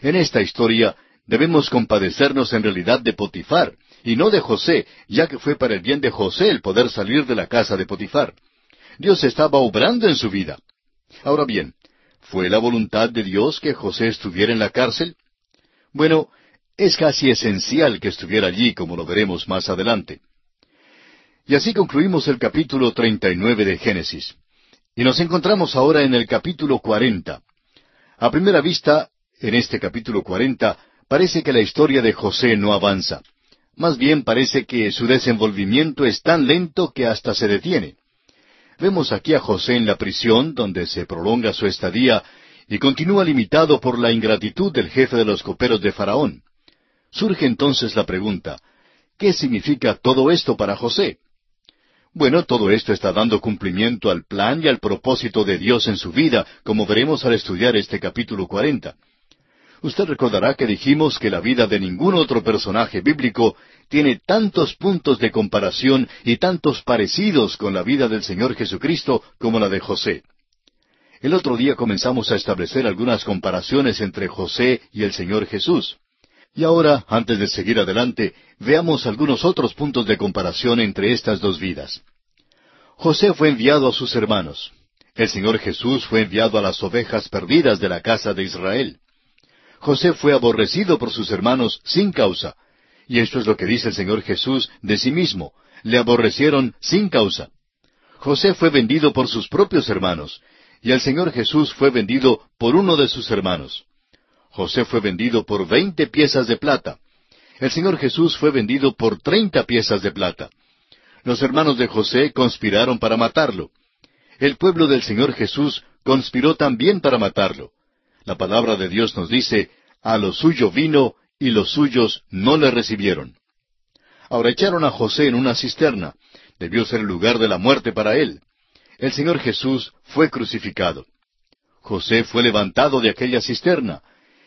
En esta historia debemos compadecernos en realidad de Potifar, y no de José, ya que fue para el bien de José el poder salir de la casa de Potifar. Dios estaba obrando en su vida. Ahora bien, ¿fue la voluntad de Dios que José estuviera en la cárcel? Bueno, es casi esencial que estuviera allí, como lo veremos más adelante. Y así concluimos el capítulo 39 de Génesis. Y nos encontramos ahora en el capítulo 40. A primera vista, en este capítulo 40, parece que la historia de José no avanza. Más bien parece que su desenvolvimiento es tan lento que hasta se detiene. Vemos aquí a José en la prisión, donde se prolonga su estadía, y continúa limitado por la ingratitud del jefe de los coperos de Faraón. Surge entonces la pregunta, ¿qué significa todo esto para José? Bueno, todo esto está dando cumplimiento al plan y al propósito de Dios en su vida, como veremos al estudiar este capítulo 40. Usted recordará que dijimos que la vida de ningún otro personaje bíblico tiene tantos puntos de comparación y tantos parecidos con la vida del Señor Jesucristo como la de José. El otro día comenzamos a establecer algunas comparaciones entre José y el Señor Jesús. Y ahora, antes de seguir adelante, veamos algunos otros puntos de comparación entre estas dos vidas. José fue enviado a sus hermanos. El Señor Jesús fue enviado a las ovejas perdidas de la casa de Israel. José fue aborrecido por sus hermanos sin causa. Y esto es lo que dice el Señor Jesús de sí mismo. Le aborrecieron sin causa. José fue vendido por sus propios hermanos, y el Señor Jesús fue vendido por uno de sus hermanos. José fue vendido por veinte piezas de plata. El Señor Jesús fue vendido por treinta piezas de plata. Los hermanos de José conspiraron para matarlo. El pueblo del Señor Jesús conspiró también para matarlo. La palabra de Dios nos dice, a lo suyo vino y los suyos no le recibieron. Ahora echaron a José en una cisterna. Debió ser el lugar de la muerte para él. El Señor Jesús fue crucificado. José fue levantado de aquella cisterna.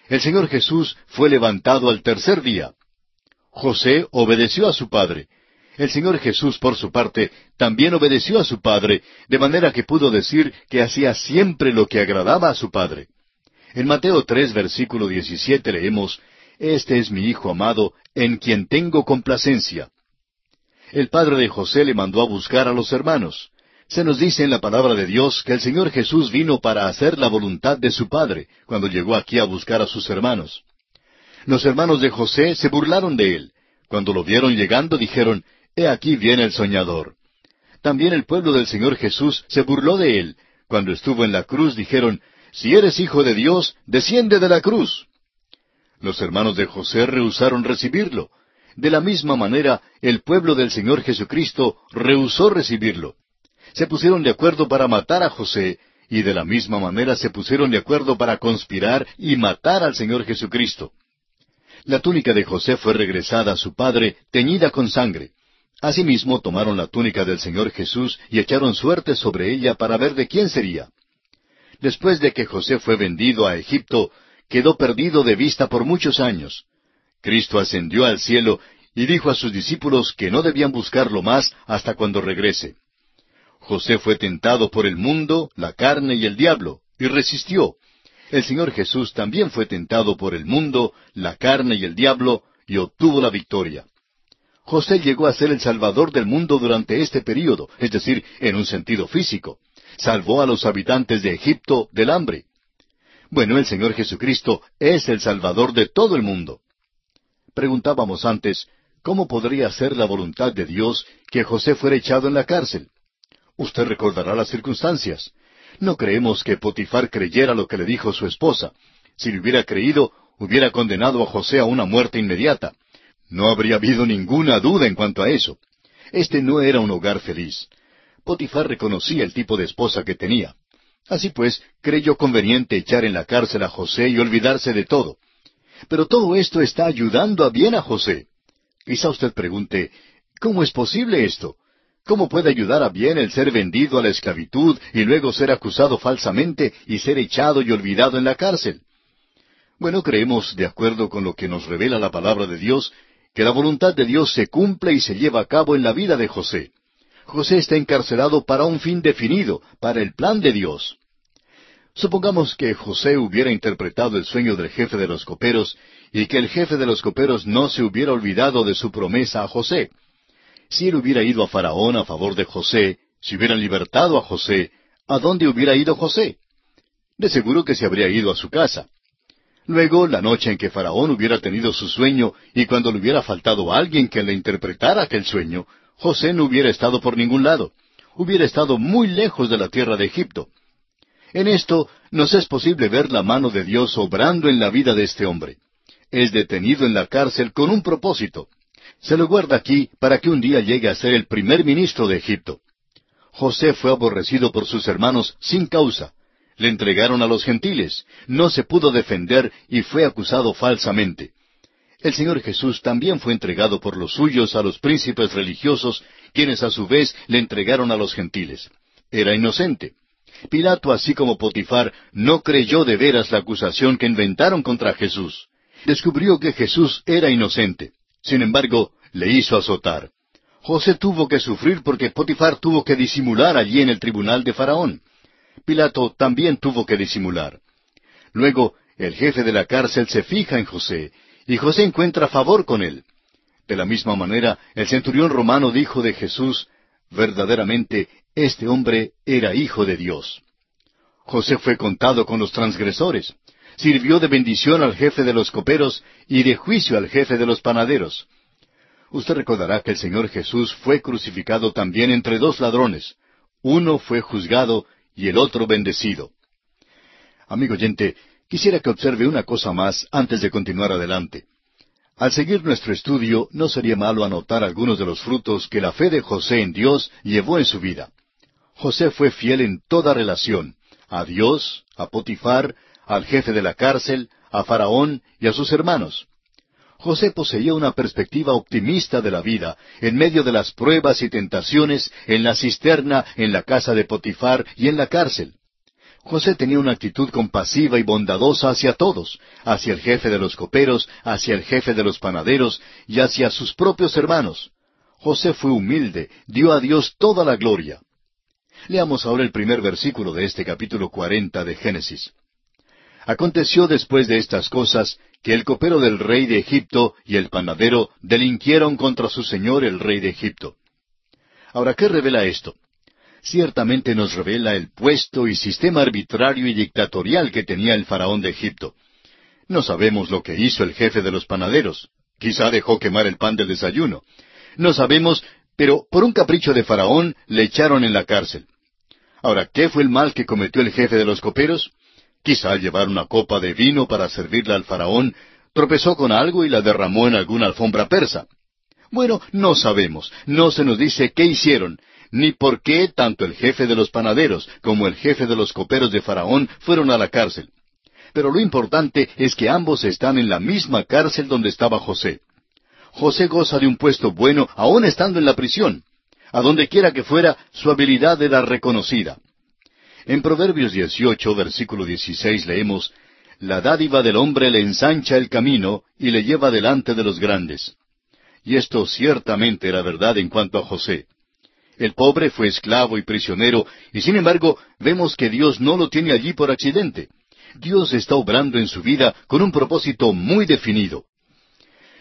El Señor Jesús fue levantado al tercer día. José obedeció a su padre. El Señor Jesús, por su parte, también obedeció a su padre, de manera que pudo decir que hacía siempre lo que agradaba a su padre. En Mateo tres, versículo diecisiete leemos, Este es mi Hijo amado, en quien tengo complacencia. El padre de José le mandó a buscar a los hermanos. Se nos dice en la palabra de Dios que el Señor Jesús vino para hacer la voluntad de su Padre cuando llegó aquí a buscar a sus hermanos. Los hermanos de José se burlaron de él. Cuando lo vieron llegando dijeron, He aquí viene el soñador. También el pueblo del Señor Jesús se burló de él. Cuando estuvo en la cruz dijeron, Si eres hijo de Dios, desciende de la cruz. Los hermanos de José rehusaron recibirlo. De la misma manera, el pueblo del Señor Jesucristo rehusó recibirlo se pusieron de acuerdo para matar a José, y de la misma manera se pusieron de acuerdo para conspirar y matar al Señor Jesucristo. La túnica de José fue regresada a su padre, teñida con sangre. Asimismo tomaron la túnica del Señor Jesús y echaron suerte sobre ella para ver de quién sería. Después de que José fue vendido a Egipto, quedó perdido de vista por muchos años. Cristo ascendió al cielo y dijo a sus discípulos que no debían buscarlo más hasta cuando regrese. José fue tentado por el mundo, la carne y el diablo, y resistió. El Señor Jesús también fue tentado por el mundo, la carne y el diablo, y obtuvo la victoria. José llegó a ser el Salvador del mundo durante este período, es decir, en un sentido físico. Salvó a los habitantes de Egipto del hambre. Bueno, el Señor Jesucristo es el Salvador de todo el mundo. Preguntábamos antes, ¿cómo podría ser la voluntad de Dios que José fuera echado en la cárcel? Usted recordará las circunstancias. No creemos que Potifar creyera lo que le dijo su esposa. Si le hubiera creído, hubiera condenado a José a una muerte inmediata. No habría habido ninguna duda en cuanto a eso. Este no era un hogar feliz. Potifar reconocía el tipo de esposa que tenía. Así pues, creyó conveniente echar en la cárcel a José y olvidarse de todo. Pero todo esto está ayudando a bien a José. Quizá usted pregunte, ¿cómo es posible esto? ¿Cómo puede ayudar a bien el ser vendido a la esclavitud y luego ser acusado falsamente y ser echado y olvidado en la cárcel? Bueno, creemos, de acuerdo con lo que nos revela la palabra de Dios, que la voluntad de Dios se cumple y se lleva a cabo en la vida de José. José está encarcelado para un fin definido, para el plan de Dios. Supongamos que José hubiera interpretado el sueño del jefe de los coperos y que el jefe de los coperos no se hubiera olvidado de su promesa a José. Si él hubiera ido a Faraón a favor de José, si hubieran libertado a José, ¿a dónde hubiera ido José? De seguro que se habría ido a su casa. Luego, la noche en que Faraón hubiera tenido su sueño y cuando le hubiera faltado alguien que le interpretara aquel sueño, José no hubiera estado por ningún lado. Hubiera estado muy lejos de la tierra de Egipto. En esto nos es posible ver la mano de Dios obrando en la vida de este hombre. Es detenido en la cárcel con un propósito. Se lo guarda aquí para que un día llegue a ser el primer ministro de Egipto. José fue aborrecido por sus hermanos sin causa. Le entregaron a los gentiles, no se pudo defender y fue acusado falsamente. El Señor Jesús también fue entregado por los suyos a los príncipes religiosos, quienes a su vez le entregaron a los gentiles. Era inocente. Pilato, así como Potifar, no creyó de veras la acusación que inventaron contra Jesús. Descubrió que Jesús era inocente. Sin embargo, le hizo azotar. José tuvo que sufrir porque Potifar tuvo que disimular allí en el tribunal de Faraón. Pilato también tuvo que disimular. Luego, el jefe de la cárcel se fija en José, y José encuentra favor con él. De la misma manera, el centurión romano dijo de Jesús, verdaderamente, este hombre era hijo de Dios. José fue contado con los transgresores, sirvió de bendición al jefe de los coperos y de juicio al jefe de los panaderos. Usted recordará que el Señor Jesús fue crucificado también entre dos ladrones. Uno fue juzgado y el otro bendecido. Amigo oyente, quisiera que observe una cosa más antes de continuar adelante. Al seguir nuestro estudio, no sería malo anotar algunos de los frutos que la fe de José en Dios llevó en su vida. José fue fiel en toda relación, a Dios, a Potifar, al jefe de la cárcel, a Faraón y a sus hermanos. José poseía una perspectiva optimista de la vida en medio de las pruebas y tentaciones en la cisterna, en la casa de Potifar y en la cárcel. José tenía una actitud compasiva y bondadosa hacia todos, hacia el jefe de los coperos, hacia el jefe de los panaderos y hacia sus propios hermanos. José fue humilde, dio a Dios toda la gloria. Leamos ahora el primer versículo de este capítulo cuarenta de Génesis. Aconteció después de estas cosas que el copero del rey de Egipto y el panadero delinquieron contra su señor el rey de Egipto. Ahora, ¿qué revela esto? Ciertamente nos revela el puesto y sistema arbitrario y dictatorial que tenía el faraón de Egipto. No sabemos lo que hizo el jefe de los panaderos. Quizá dejó quemar el pan del desayuno. No sabemos, pero por un capricho de faraón le echaron en la cárcel. Ahora, ¿qué fue el mal que cometió el jefe de los coperos? Quizá al llevar una copa de vino para servirla al faraón, tropezó con algo y la derramó en alguna alfombra persa. Bueno, no sabemos, no se nos dice qué hicieron, ni por qué tanto el jefe de los panaderos como el jefe de los coperos de Faraón fueron a la cárcel. Pero lo importante es que ambos están en la misma cárcel donde estaba José. José goza de un puesto bueno aún estando en la prisión. A donde quiera que fuera, su habilidad era reconocida. En Proverbios 18, versículo 16 leemos, La dádiva del hombre le ensancha el camino y le lleva delante de los grandes. Y esto ciertamente era verdad en cuanto a José. El pobre fue esclavo y prisionero, y sin embargo vemos que Dios no lo tiene allí por accidente. Dios está obrando en su vida con un propósito muy definido.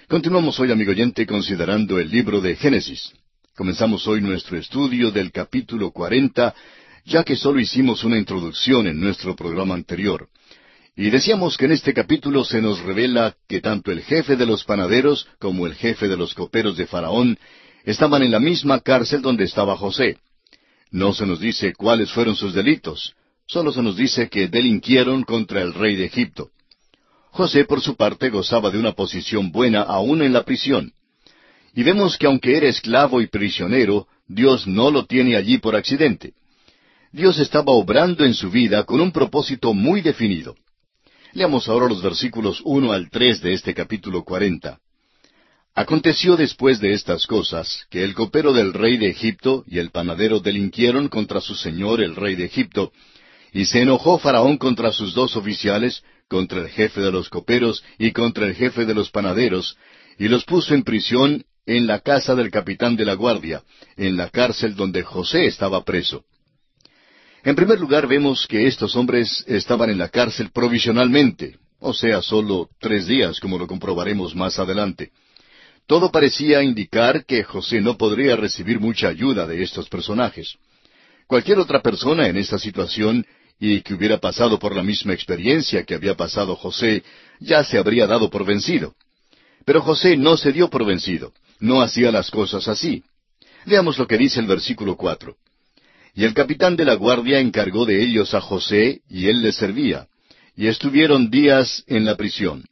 Continuamos hoy, amigo oyente, considerando el libro de Génesis. Comenzamos hoy nuestro estudio del capítulo cuarenta ya que solo hicimos una introducción en nuestro programa anterior. Y decíamos que en este capítulo se nos revela que tanto el jefe de los panaderos como el jefe de los coperos de Faraón estaban en la misma cárcel donde estaba José. No se nos dice cuáles fueron sus delitos, solo se nos dice que delinquieron contra el rey de Egipto. José, por su parte, gozaba de una posición buena aún en la prisión. Y vemos que aunque era esclavo y prisionero, Dios no lo tiene allí por accidente. Dios estaba obrando en su vida con un propósito muy definido. Leamos ahora los versículos uno al tres de este capítulo cuarenta. Aconteció después de estas cosas que el copero del rey de Egipto y el panadero delinquieron contra su señor el rey de Egipto, y se enojó Faraón contra sus dos oficiales, contra el jefe de los coperos y contra el jefe de los panaderos, y los puso en prisión en la casa del capitán de la guardia, en la cárcel donde José estaba preso. En primer lugar vemos que estos hombres estaban en la cárcel provisionalmente, o sea, solo tres días, como lo comprobaremos más adelante. Todo parecía indicar que José no podría recibir mucha ayuda de estos personajes. Cualquier otra persona en esta situación y que hubiera pasado por la misma experiencia que había pasado José, ya se habría dado por vencido. Pero José no se dio por vencido, no hacía las cosas así. Veamos lo que dice el versículo cuatro. Y el capitán de la guardia encargó de ellos a José, y él les servía, y estuvieron días en la prisión.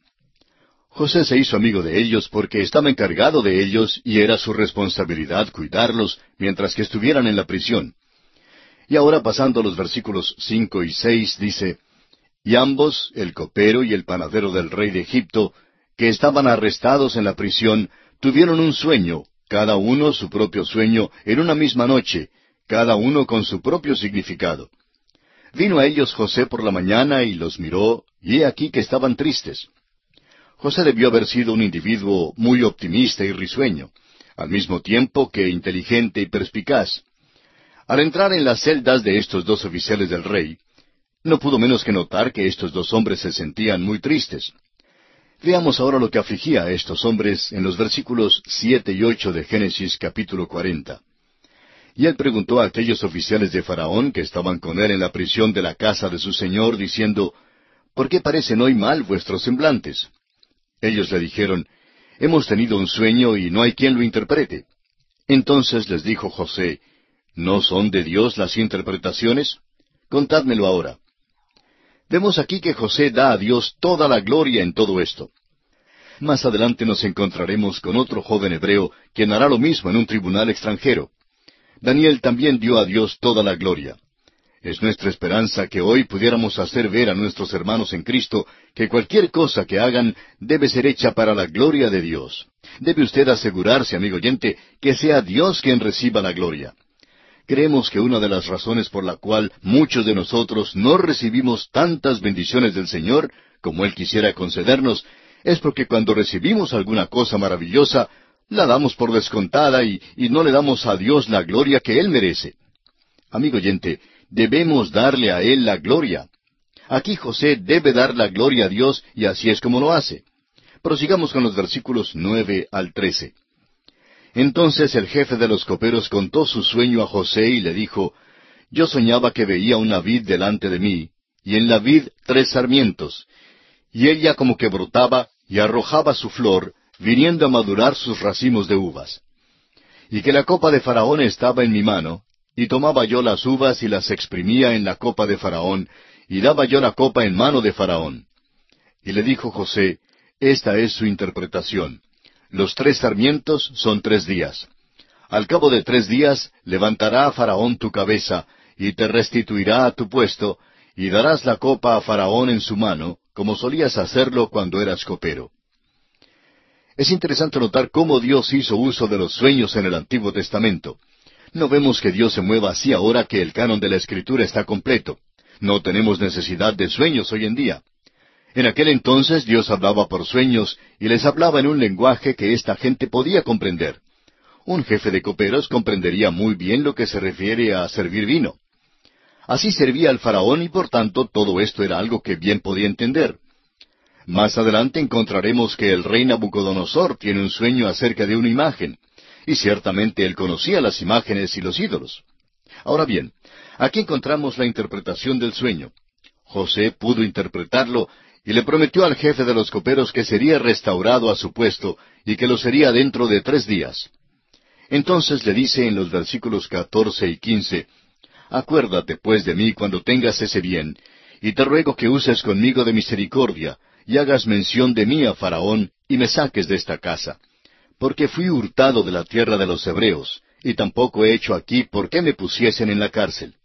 José se hizo amigo de ellos porque estaba encargado de ellos y era su responsabilidad cuidarlos mientras que estuvieran en la prisión. Y ahora pasando a los versículos cinco y seis dice, Y ambos, el copero y el panadero del rey de Egipto, que estaban arrestados en la prisión, tuvieron un sueño, cada uno su propio sueño, en una misma noche, cada uno con su propio significado. Vino a ellos José por la mañana y los miró, y he aquí que estaban tristes. José debió haber sido un individuo muy optimista y risueño, al mismo tiempo que inteligente y perspicaz. Al entrar en las celdas de estos dos oficiales del rey, no pudo menos que notar que estos dos hombres se sentían muy tristes. Veamos ahora lo que afligía a estos hombres en los versículos siete y ocho de Génesis capítulo cuarenta. Y él preguntó a aquellos oficiales de Faraón que estaban con él en la prisión de la casa de su señor, diciendo, ¿Por qué parecen hoy mal vuestros semblantes? Ellos le dijeron, Hemos tenido un sueño y no hay quien lo interprete. Entonces les dijo José, ¿No son de Dios las interpretaciones? Contádmelo ahora. Vemos aquí que José da a Dios toda la gloria en todo esto. Más adelante nos encontraremos con otro joven hebreo quien hará lo mismo en un tribunal extranjero. Daniel también dio a Dios toda la gloria. Es nuestra esperanza que hoy pudiéramos hacer ver a nuestros hermanos en Cristo que cualquier cosa que hagan debe ser hecha para la gloria de Dios. Debe usted asegurarse, amigo oyente, que sea Dios quien reciba la gloria. Creemos que una de las razones por la cual muchos de nosotros no recibimos tantas bendiciones del Señor como Él quisiera concedernos es porque cuando recibimos alguna cosa maravillosa, la damos por descontada y, y no le damos a Dios la gloria que Él merece. Amigo oyente, debemos darle a Él la gloria. Aquí José debe dar la gloria a Dios y así es como lo hace. Prosigamos con los versículos nueve al trece. Entonces el jefe de los coperos contó su sueño a José y le dijo, Yo soñaba que veía una vid delante de mí, y en la vid tres sarmientos, y ella como que brotaba y arrojaba su flor, viniendo a madurar sus racimos de uvas. Y que la copa de Faraón estaba en mi mano, y tomaba yo las uvas y las exprimía en la copa de Faraón, y daba yo la copa en mano de Faraón. Y le dijo José, Esta es su interpretación. Los tres sarmientos son tres días. Al cabo de tres días levantará a Faraón tu cabeza, y te restituirá a tu puesto, y darás la copa a Faraón en su mano, como solías hacerlo cuando eras copero. Es interesante notar cómo Dios hizo uso de los sueños en el Antiguo Testamento. No vemos que Dios se mueva así ahora que el canon de la Escritura está completo. No tenemos necesidad de sueños hoy en día. En aquel entonces Dios hablaba por sueños y les hablaba en un lenguaje que esta gente podía comprender. Un jefe de coperos comprendería muy bien lo que se refiere a servir vino. Así servía al faraón y por tanto todo esto era algo que bien podía entender. Más adelante encontraremos que el rey Nabucodonosor tiene un sueño acerca de una imagen y ciertamente él conocía las imágenes y los ídolos. Ahora bien, aquí encontramos la interpretación del sueño. José pudo interpretarlo y le prometió al jefe de los coperos que sería restaurado a su puesto y que lo sería dentro de tres días. Entonces le dice en los versículos catorce y quince, Acuérdate pues de mí cuando tengas ese bien, y te ruego que uses conmigo de misericordia, y hagas mención de mí a Faraón, y me saques de esta casa porque fui hurtado de la tierra de los hebreos, y tampoco he hecho aquí por qué me pusiesen en la cárcel.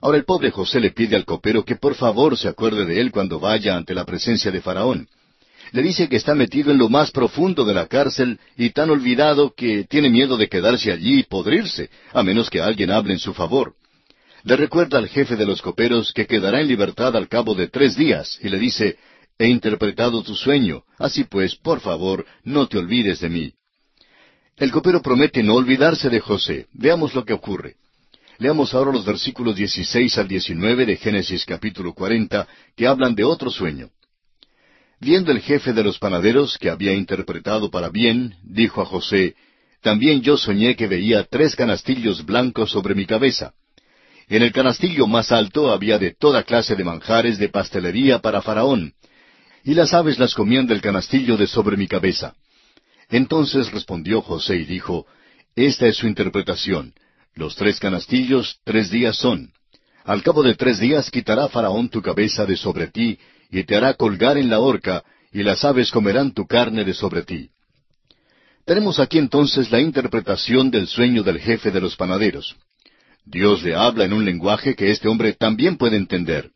Ahora el pobre José le pide al copero que por favor se acuerde de él cuando vaya ante la presencia de Faraón. Le dice que está metido en lo más profundo de la cárcel y tan olvidado que tiene miedo de quedarse allí y podrirse, a menos que alguien hable en su favor. Le recuerda al jefe de los coperos que quedará en libertad al cabo de tres días y le dice, He interpretado tu sueño, así pues, por favor, no te olvides de mí. El copero promete no olvidarse de José. Veamos lo que ocurre. Leamos ahora los versículos 16 al 19 de Génesis capítulo 40, que hablan de otro sueño. Viendo el jefe de los panaderos que había interpretado para bien, dijo a José, También yo soñé que veía tres canastillos blancos sobre mi cabeza. En el canastillo más alto había de toda clase de manjares de pastelería para Faraón, y las aves las comían del canastillo de sobre mi cabeza. Entonces respondió José y dijo, Esta es su interpretación. Los tres canastillos, tres días son. Al cabo de tres días quitará Faraón tu cabeza de sobre ti, y te hará colgar en la horca, y las aves comerán tu carne de sobre ti. Tenemos aquí entonces la interpretación del sueño del jefe de los panaderos. Dios le habla en un lenguaje que este hombre también puede entender.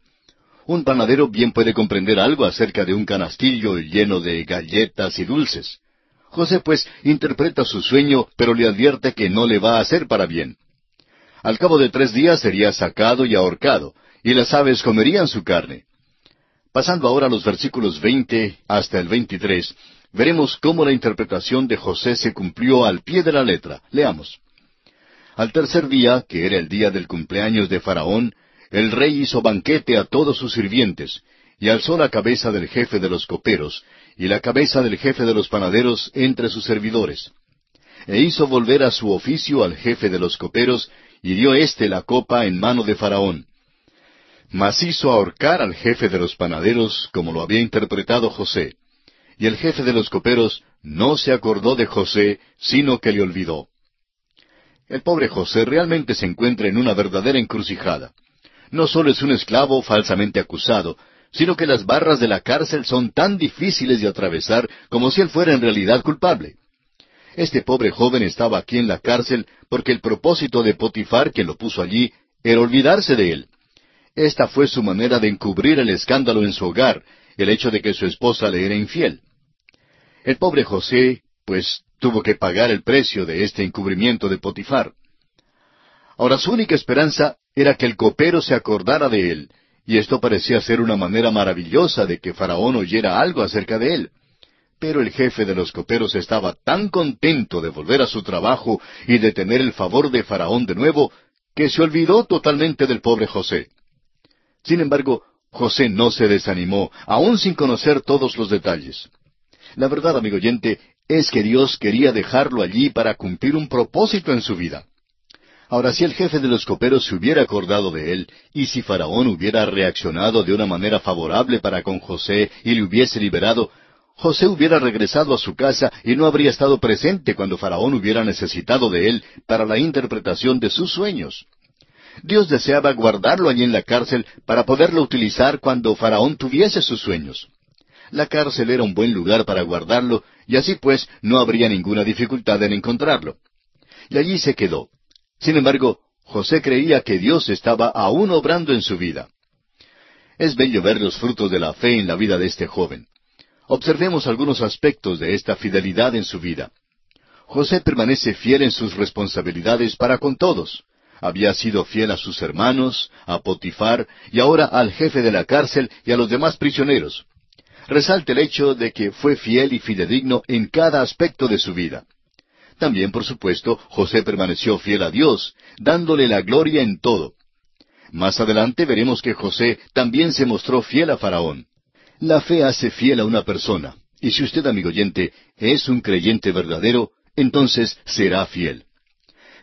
Un panadero bien puede comprender algo acerca de un canastillo lleno de galletas y dulces. José pues interpreta su sueño, pero le advierte que no le va a hacer para bien. Al cabo de tres días sería sacado y ahorcado, y las aves comerían su carne. Pasando ahora a los versículos veinte hasta el veintitrés, veremos cómo la interpretación de José se cumplió al pie de la letra. Leamos. Al tercer día, que era el día del cumpleaños de Faraón, el rey hizo banquete a todos sus sirvientes, y alzó la cabeza del jefe de los coperos, y la cabeza del jefe de los panaderos entre sus servidores. E hizo volver a su oficio al jefe de los coperos, y dio éste la copa en mano de Faraón. Mas hizo ahorcar al jefe de los panaderos, como lo había interpretado José. Y el jefe de los coperos no se acordó de José, sino que le olvidó. El pobre José realmente se encuentra en una verdadera encrucijada. No solo es un esclavo falsamente acusado, sino que las barras de la cárcel son tan difíciles de atravesar como si él fuera en realidad culpable. Este pobre joven estaba aquí en la cárcel porque el propósito de Potifar, que lo puso allí, era olvidarse de él. Esta fue su manera de encubrir el escándalo en su hogar, el hecho de que su esposa le era infiel. El pobre José, pues, tuvo que pagar el precio de este encubrimiento de Potifar. Ahora su única esperanza era que el copero se acordara de él, y esto parecía ser una manera maravillosa de que Faraón oyera algo acerca de él. Pero el jefe de los coperos estaba tan contento de volver a su trabajo y de tener el favor de Faraón de nuevo, que se olvidó totalmente del pobre José. Sin embargo, José no se desanimó, aun sin conocer todos los detalles. La verdad, amigo oyente, es que Dios quería dejarlo allí para cumplir un propósito en su vida. Ahora, si el jefe de los coperos se hubiera acordado de él, y si Faraón hubiera reaccionado de una manera favorable para con José y le hubiese liberado, José hubiera regresado a su casa y no habría estado presente cuando Faraón hubiera necesitado de él para la interpretación de sus sueños. Dios deseaba guardarlo allí en la cárcel para poderlo utilizar cuando Faraón tuviese sus sueños. La cárcel era un buen lugar para guardarlo, y así pues no habría ninguna dificultad en encontrarlo. Y allí se quedó. Sin embargo, José creía que Dios estaba aún obrando en su vida. Es bello ver los frutos de la fe en la vida de este joven. Observemos algunos aspectos de esta fidelidad en su vida. José permanece fiel en sus responsabilidades para con todos. Había sido fiel a sus hermanos, a Potifar y ahora al jefe de la cárcel y a los demás prisioneros. Resalta el hecho de que fue fiel y fidedigno en cada aspecto de su vida. También, por supuesto, José permaneció fiel a Dios, dándole la gloria en todo. Más adelante veremos que José también se mostró fiel a Faraón. La fe hace fiel a una persona, y si usted, amigo oyente, es un creyente verdadero, entonces será fiel.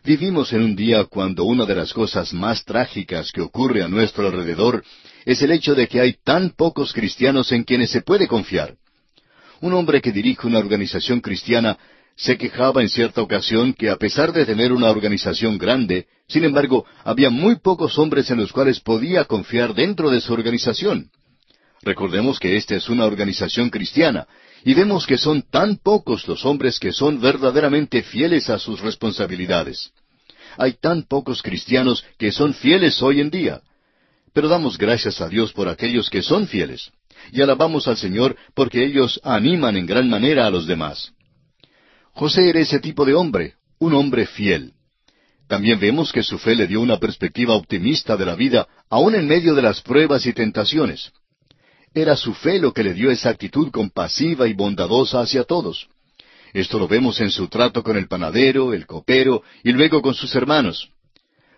Vivimos en un día cuando una de las cosas más trágicas que ocurre a nuestro alrededor es el hecho de que hay tan pocos cristianos en quienes se puede confiar. Un hombre que dirige una organización cristiana se quejaba en cierta ocasión que a pesar de tener una organización grande, sin embargo, había muy pocos hombres en los cuales podía confiar dentro de su organización. Recordemos que esta es una organización cristiana, y vemos que son tan pocos los hombres que son verdaderamente fieles a sus responsabilidades. Hay tan pocos cristianos que son fieles hoy en día. Pero damos gracias a Dios por aquellos que son fieles, y alabamos al Señor porque ellos animan en gran manera a los demás. José era ese tipo de hombre, un hombre fiel. También vemos que su fe le dio una perspectiva optimista de la vida, aun en medio de las pruebas y tentaciones. Era su fe lo que le dio esa actitud compasiva y bondadosa hacia todos. Esto lo vemos en su trato con el panadero, el copero y luego con sus hermanos.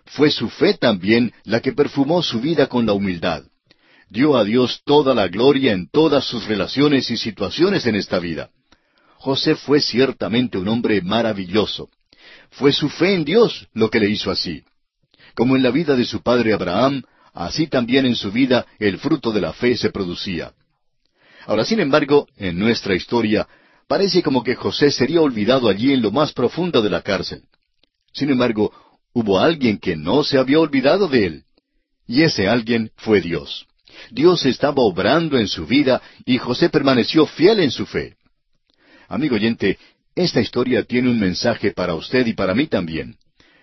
Fue su fe también la que perfumó su vida con la humildad. Dio a Dios toda la gloria en todas sus relaciones y situaciones en esta vida. José fue ciertamente un hombre maravilloso. Fue su fe en Dios lo que le hizo así. Como en la vida de su padre Abraham, así también en su vida el fruto de la fe se producía. Ahora, sin embargo, en nuestra historia, parece como que José sería olvidado allí en lo más profundo de la cárcel. Sin embargo, hubo alguien que no se había olvidado de él. Y ese alguien fue Dios. Dios estaba obrando en su vida y José permaneció fiel en su fe. Amigo oyente, esta historia tiene un mensaje para usted y para mí también.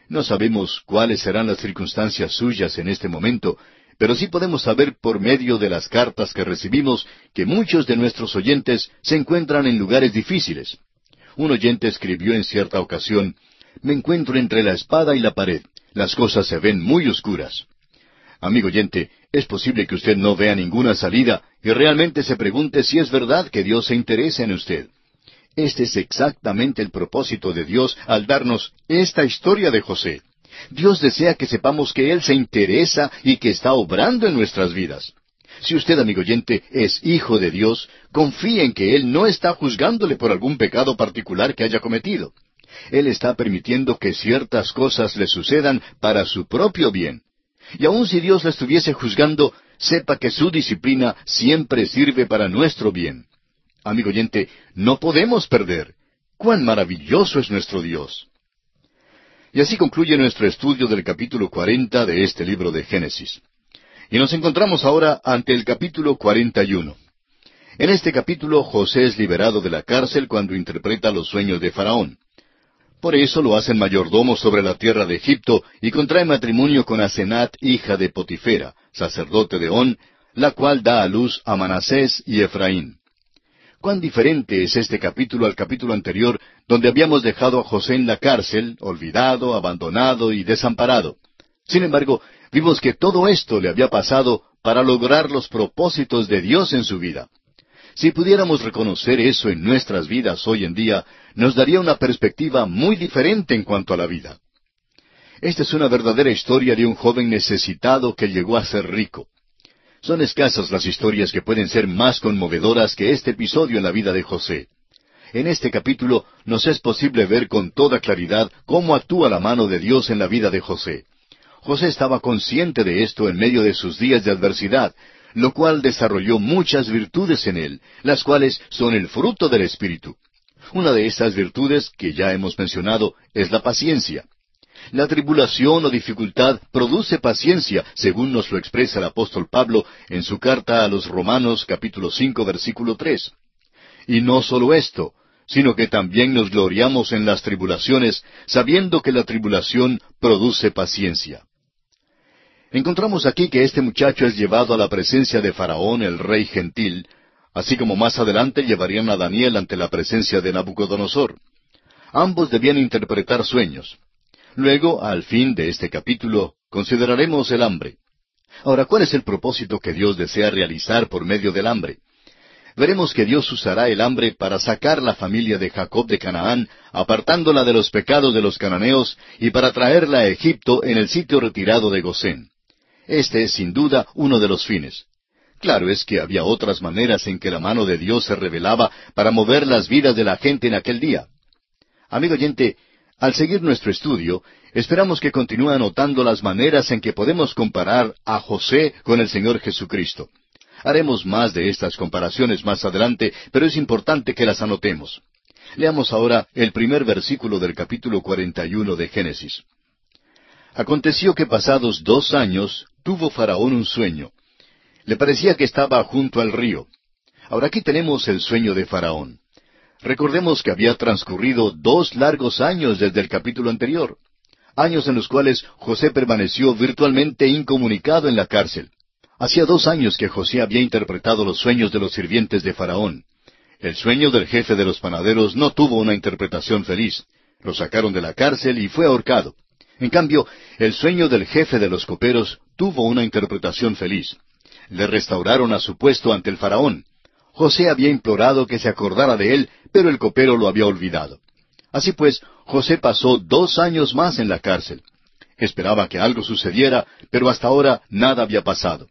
No sabemos cuáles serán las circunstancias suyas en este momento, pero sí podemos saber por medio de las cartas que recibimos que muchos de nuestros oyentes se encuentran en lugares difíciles. Un oyente escribió en cierta ocasión, Me encuentro entre la espada y la pared. Las cosas se ven muy oscuras. Amigo oyente, es posible que usted no vea ninguna salida y realmente se pregunte si es verdad que Dios se interesa en usted. Este es exactamente el propósito de Dios al darnos esta historia de José. Dios desea que sepamos que Él se interesa y que está obrando en nuestras vidas. Si usted, amigo oyente, es hijo de Dios, confíe en que Él no está juzgándole por algún pecado particular que haya cometido. Él está permitiendo que ciertas cosas le sucedan para su propio bien. Y aun si Dios la estuviese juzgando, sepa que su disciplina siempre sirve para nuestro bien. Amigo oyente, no podemos perder. ¡Cuán maravilloso es nuestro Dios! Y así concluye nuestro estudio del capítulo cuarenta de este libro de Génesis. Y nos encontramos ahora ante el capítulo cuarenta y uno. En este capítulo José es liberado de la cárcel cuando interpreta los sueños de Faraón. Por eso lo hacen mayordomo sobre la tierra de Egipto y contrae matrimonio con Asenat, hija de Potifera, sacerdote de On, la cual da a luz a Manasés y Efraín. Cuán diferente es este capítulo al capítulo anterior, donde habíamos dejado a José en la cárcel, olvidado, abandonado y desamparado. Sin embargo, vimos que todo esto le había pasado para lograr los propósitos de Dios en su vida. Si pudiéramos reconocer eso en nuestras vidas hoy en día, nos daría una perspectiva muy diferente en cuanto a la vida. Esta es una verdadera historia de un joven necesitado que llegó a ser rico. Son escasas las historias que pueden ser más conmovedoras que este episodio en la vida de José. En este capítulo nos es posible ver con toda claridad cómo actúa la mano de Dios en la vida de José. José estaba consciente de esto en medio de sus días de adversidad, lo cual desarrolló muchas virtudes en él, las cuales son el fruto del Espíritu. Una de estas virtudes, que ya hemos mencionado, es la paciencia. La tribulación o dificultad produce paciencia, según nos lo expresa el apóstol Pablo en su carta a los Romanos capítulo cinco versículo tres. Y no solo esto, sino que también nos gloriamos en las tribulaciones, sabiendo que la tribulación produce paciencia. Encontramos aquí que este muchacho es llevado a la presencia de Faraón, el rey gentil, así como más adelante llevarían a Daniel ante la presencia de Nabucodonosor. Ambos debían interpretar sueños. Luego, al fin de este capítulo, consideraremos el hambre. Ahora, ¿cuál es el propósito que Dios desea realizar por medio del hambre? Veremos que Dios usará el hambre para sacar la familia de Jacob de Canaán, apartándola de los pecados de los cananeos, y para traerla a Egipto en el sitio retirado de Gosén. Este es sin duda uno de los fines. Claro es que había otras maneras en que la mano de Dios se revelaba para mover las vidas de la gente en aquel día. Amigo oyente, al seguir nuestro estudio, esperamos que continúe anotando las maneras en que podemos comparar a José con el Señor Jesucristo. Haremos más de estas comparaciones más adelante, pero es importante que las anotemos. Leamos ahora el primer versículo del capítulo 41 de Génesis. Aconteció que pasados dos años tuvo Faraón un sueño. Le parecía que estaba junto al río. Ahora aquí tenemos el sueño de Faraón. Recordemos que había transcurrido dos largos años desde el capítulo anterior, años en los cuales José permaneció virtualmente incomunicado en la cárcel. Hacía dos años que José había interpretado los sueños de los sirvientes de Faraón. El sueño del jefe de los panaderos no tuvo una interpretación feliz. Lo sacaron de la cárcel y fue ahorcado. En cambio, el sueño del jefe de los coperos tuvo una interpretación feliz. Le restauraron a su puesto ante el faraón. José había implorado que se acordara de él, pero el copero lo había olvidado. Así pues, José pasó dos años más en la cárcel. Esperaba que algo sucediera, pero hasta ahora nada había pasado.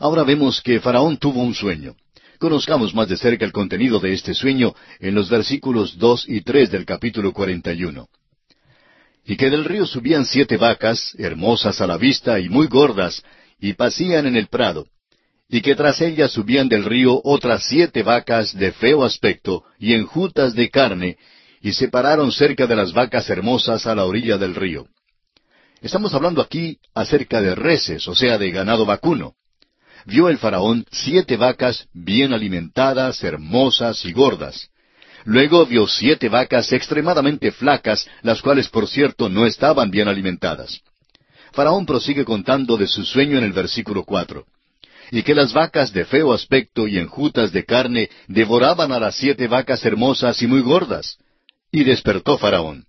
Ahora vemos que Faraón tuvo un sueño. Conozcamos más de cerca el contenido de este sueño en los versículos dos y tres del capítulo cuarenta y uno y que del río subían siete vacas, hermosas a la vista y muy gordas, y pacían en el prado, y que tras ellas subían del río otras siete vacas de feo aspecto y enjutas de carne, y se pararon cerca de las vacas hermosas a la orilla del río. Estamos hablando aquí acerca de reses, o sea, de ganado vacuno. Vio el faraón siete vacas bien alimentadas, hermosas y gordas. Luego vio siete vacas extremadamente flacas, las cuales por cierto no estaban bien alimentadas. Faraón prosigue contando de su sueño en el versículo cuatro. Y que las vacas de feo aspecto y enjutas de carne devoraban a las siete vacas hermosas y muy gordas. Y despertó Faraón.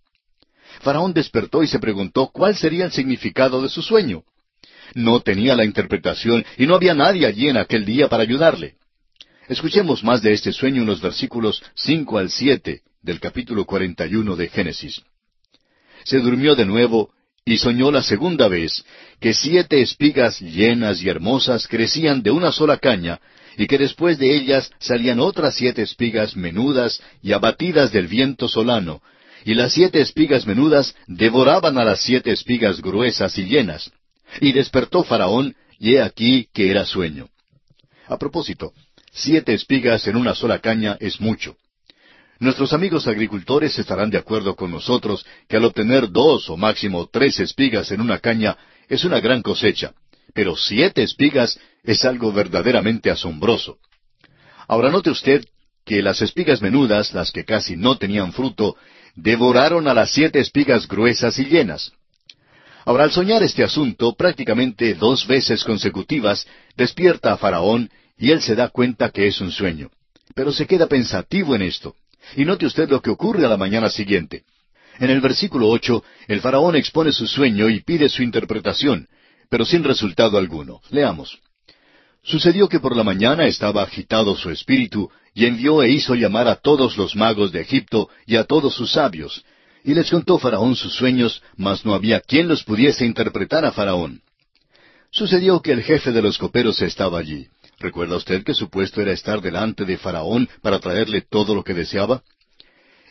Faraón despertó y se preguntó cuál sería el significado de su sueño. No tenía la interpretación y no había nadie allí en aquel día para ayudarle. Escuchemos más de este sueño en los versículos cinco al siete del capítulo cuarenta y uno de Génesis. Se durmió de nuevo y soñó la segunda vez que siete espigas llenas y hermosas crecían de una sola caña, y que después de ellas salían otras siete espigas menudas y abatidas del viento solano, y las siete espigas menudas devoraban a las siete espigas gruesas y llenas. Y despertó Faraón, y he aquí que era sueño. A propósito, Siete espigas en una sola caña es mucho. Nuestros amigos agricultores estarán de acuerdo con nosotros que al obtener dos o máximo tres espigas en una caña es una gran cosecha, pero siete espigas es algo verdaderamente asombroso. Ahora note usted que las espigas menudas, las que casi no tenían fruto, devoraron a las siete espigas gruesas y llenas. Ahora, al soñar este asunto prácticamente dos veces consecutivas, despierta a Faraón y él se da cuenta que es un sueño. Pero se queda pensativo en esto. Y note usted lo que ocurre a la mañana siguiente. En el versículo ocho, el faraón expone su sueño y pide su interpretación, pero sin resultado alguno. Leamos. Sucedió que por la mañana estaba agitado su espíritu, y envió e hizo llamar a todos los magos de Egipto y a todos sus sabios. Y les contó Faraón sus sueños, mas no había quien los pudiese interpretar a Faraón. Sucedió que el jefe de los coperos estaba allí. ¿Recuerda usted que su puesto era estar delante de Faraón para traerle todo lo que deseaba?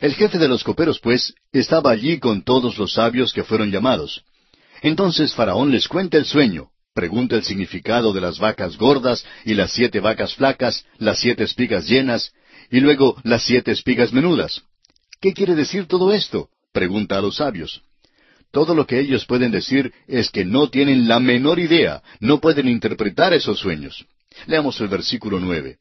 El jefe de los coperos, pues, estaba allí con todos los sabios que fueron llamados. Entonces Faraón les cuenta el sueño, pregunta el significado de las vacas gordas y las siete vacas flacas, las siete espigas llenas, y luego las siete espigas menudas. ¿Qué quiere decir todo esto? pregunta a los sabios. Todo lo que ellos pueden decir es que no tienen la menor idea, no pueden interpretar esos sueños. Leamos el versículo nueve.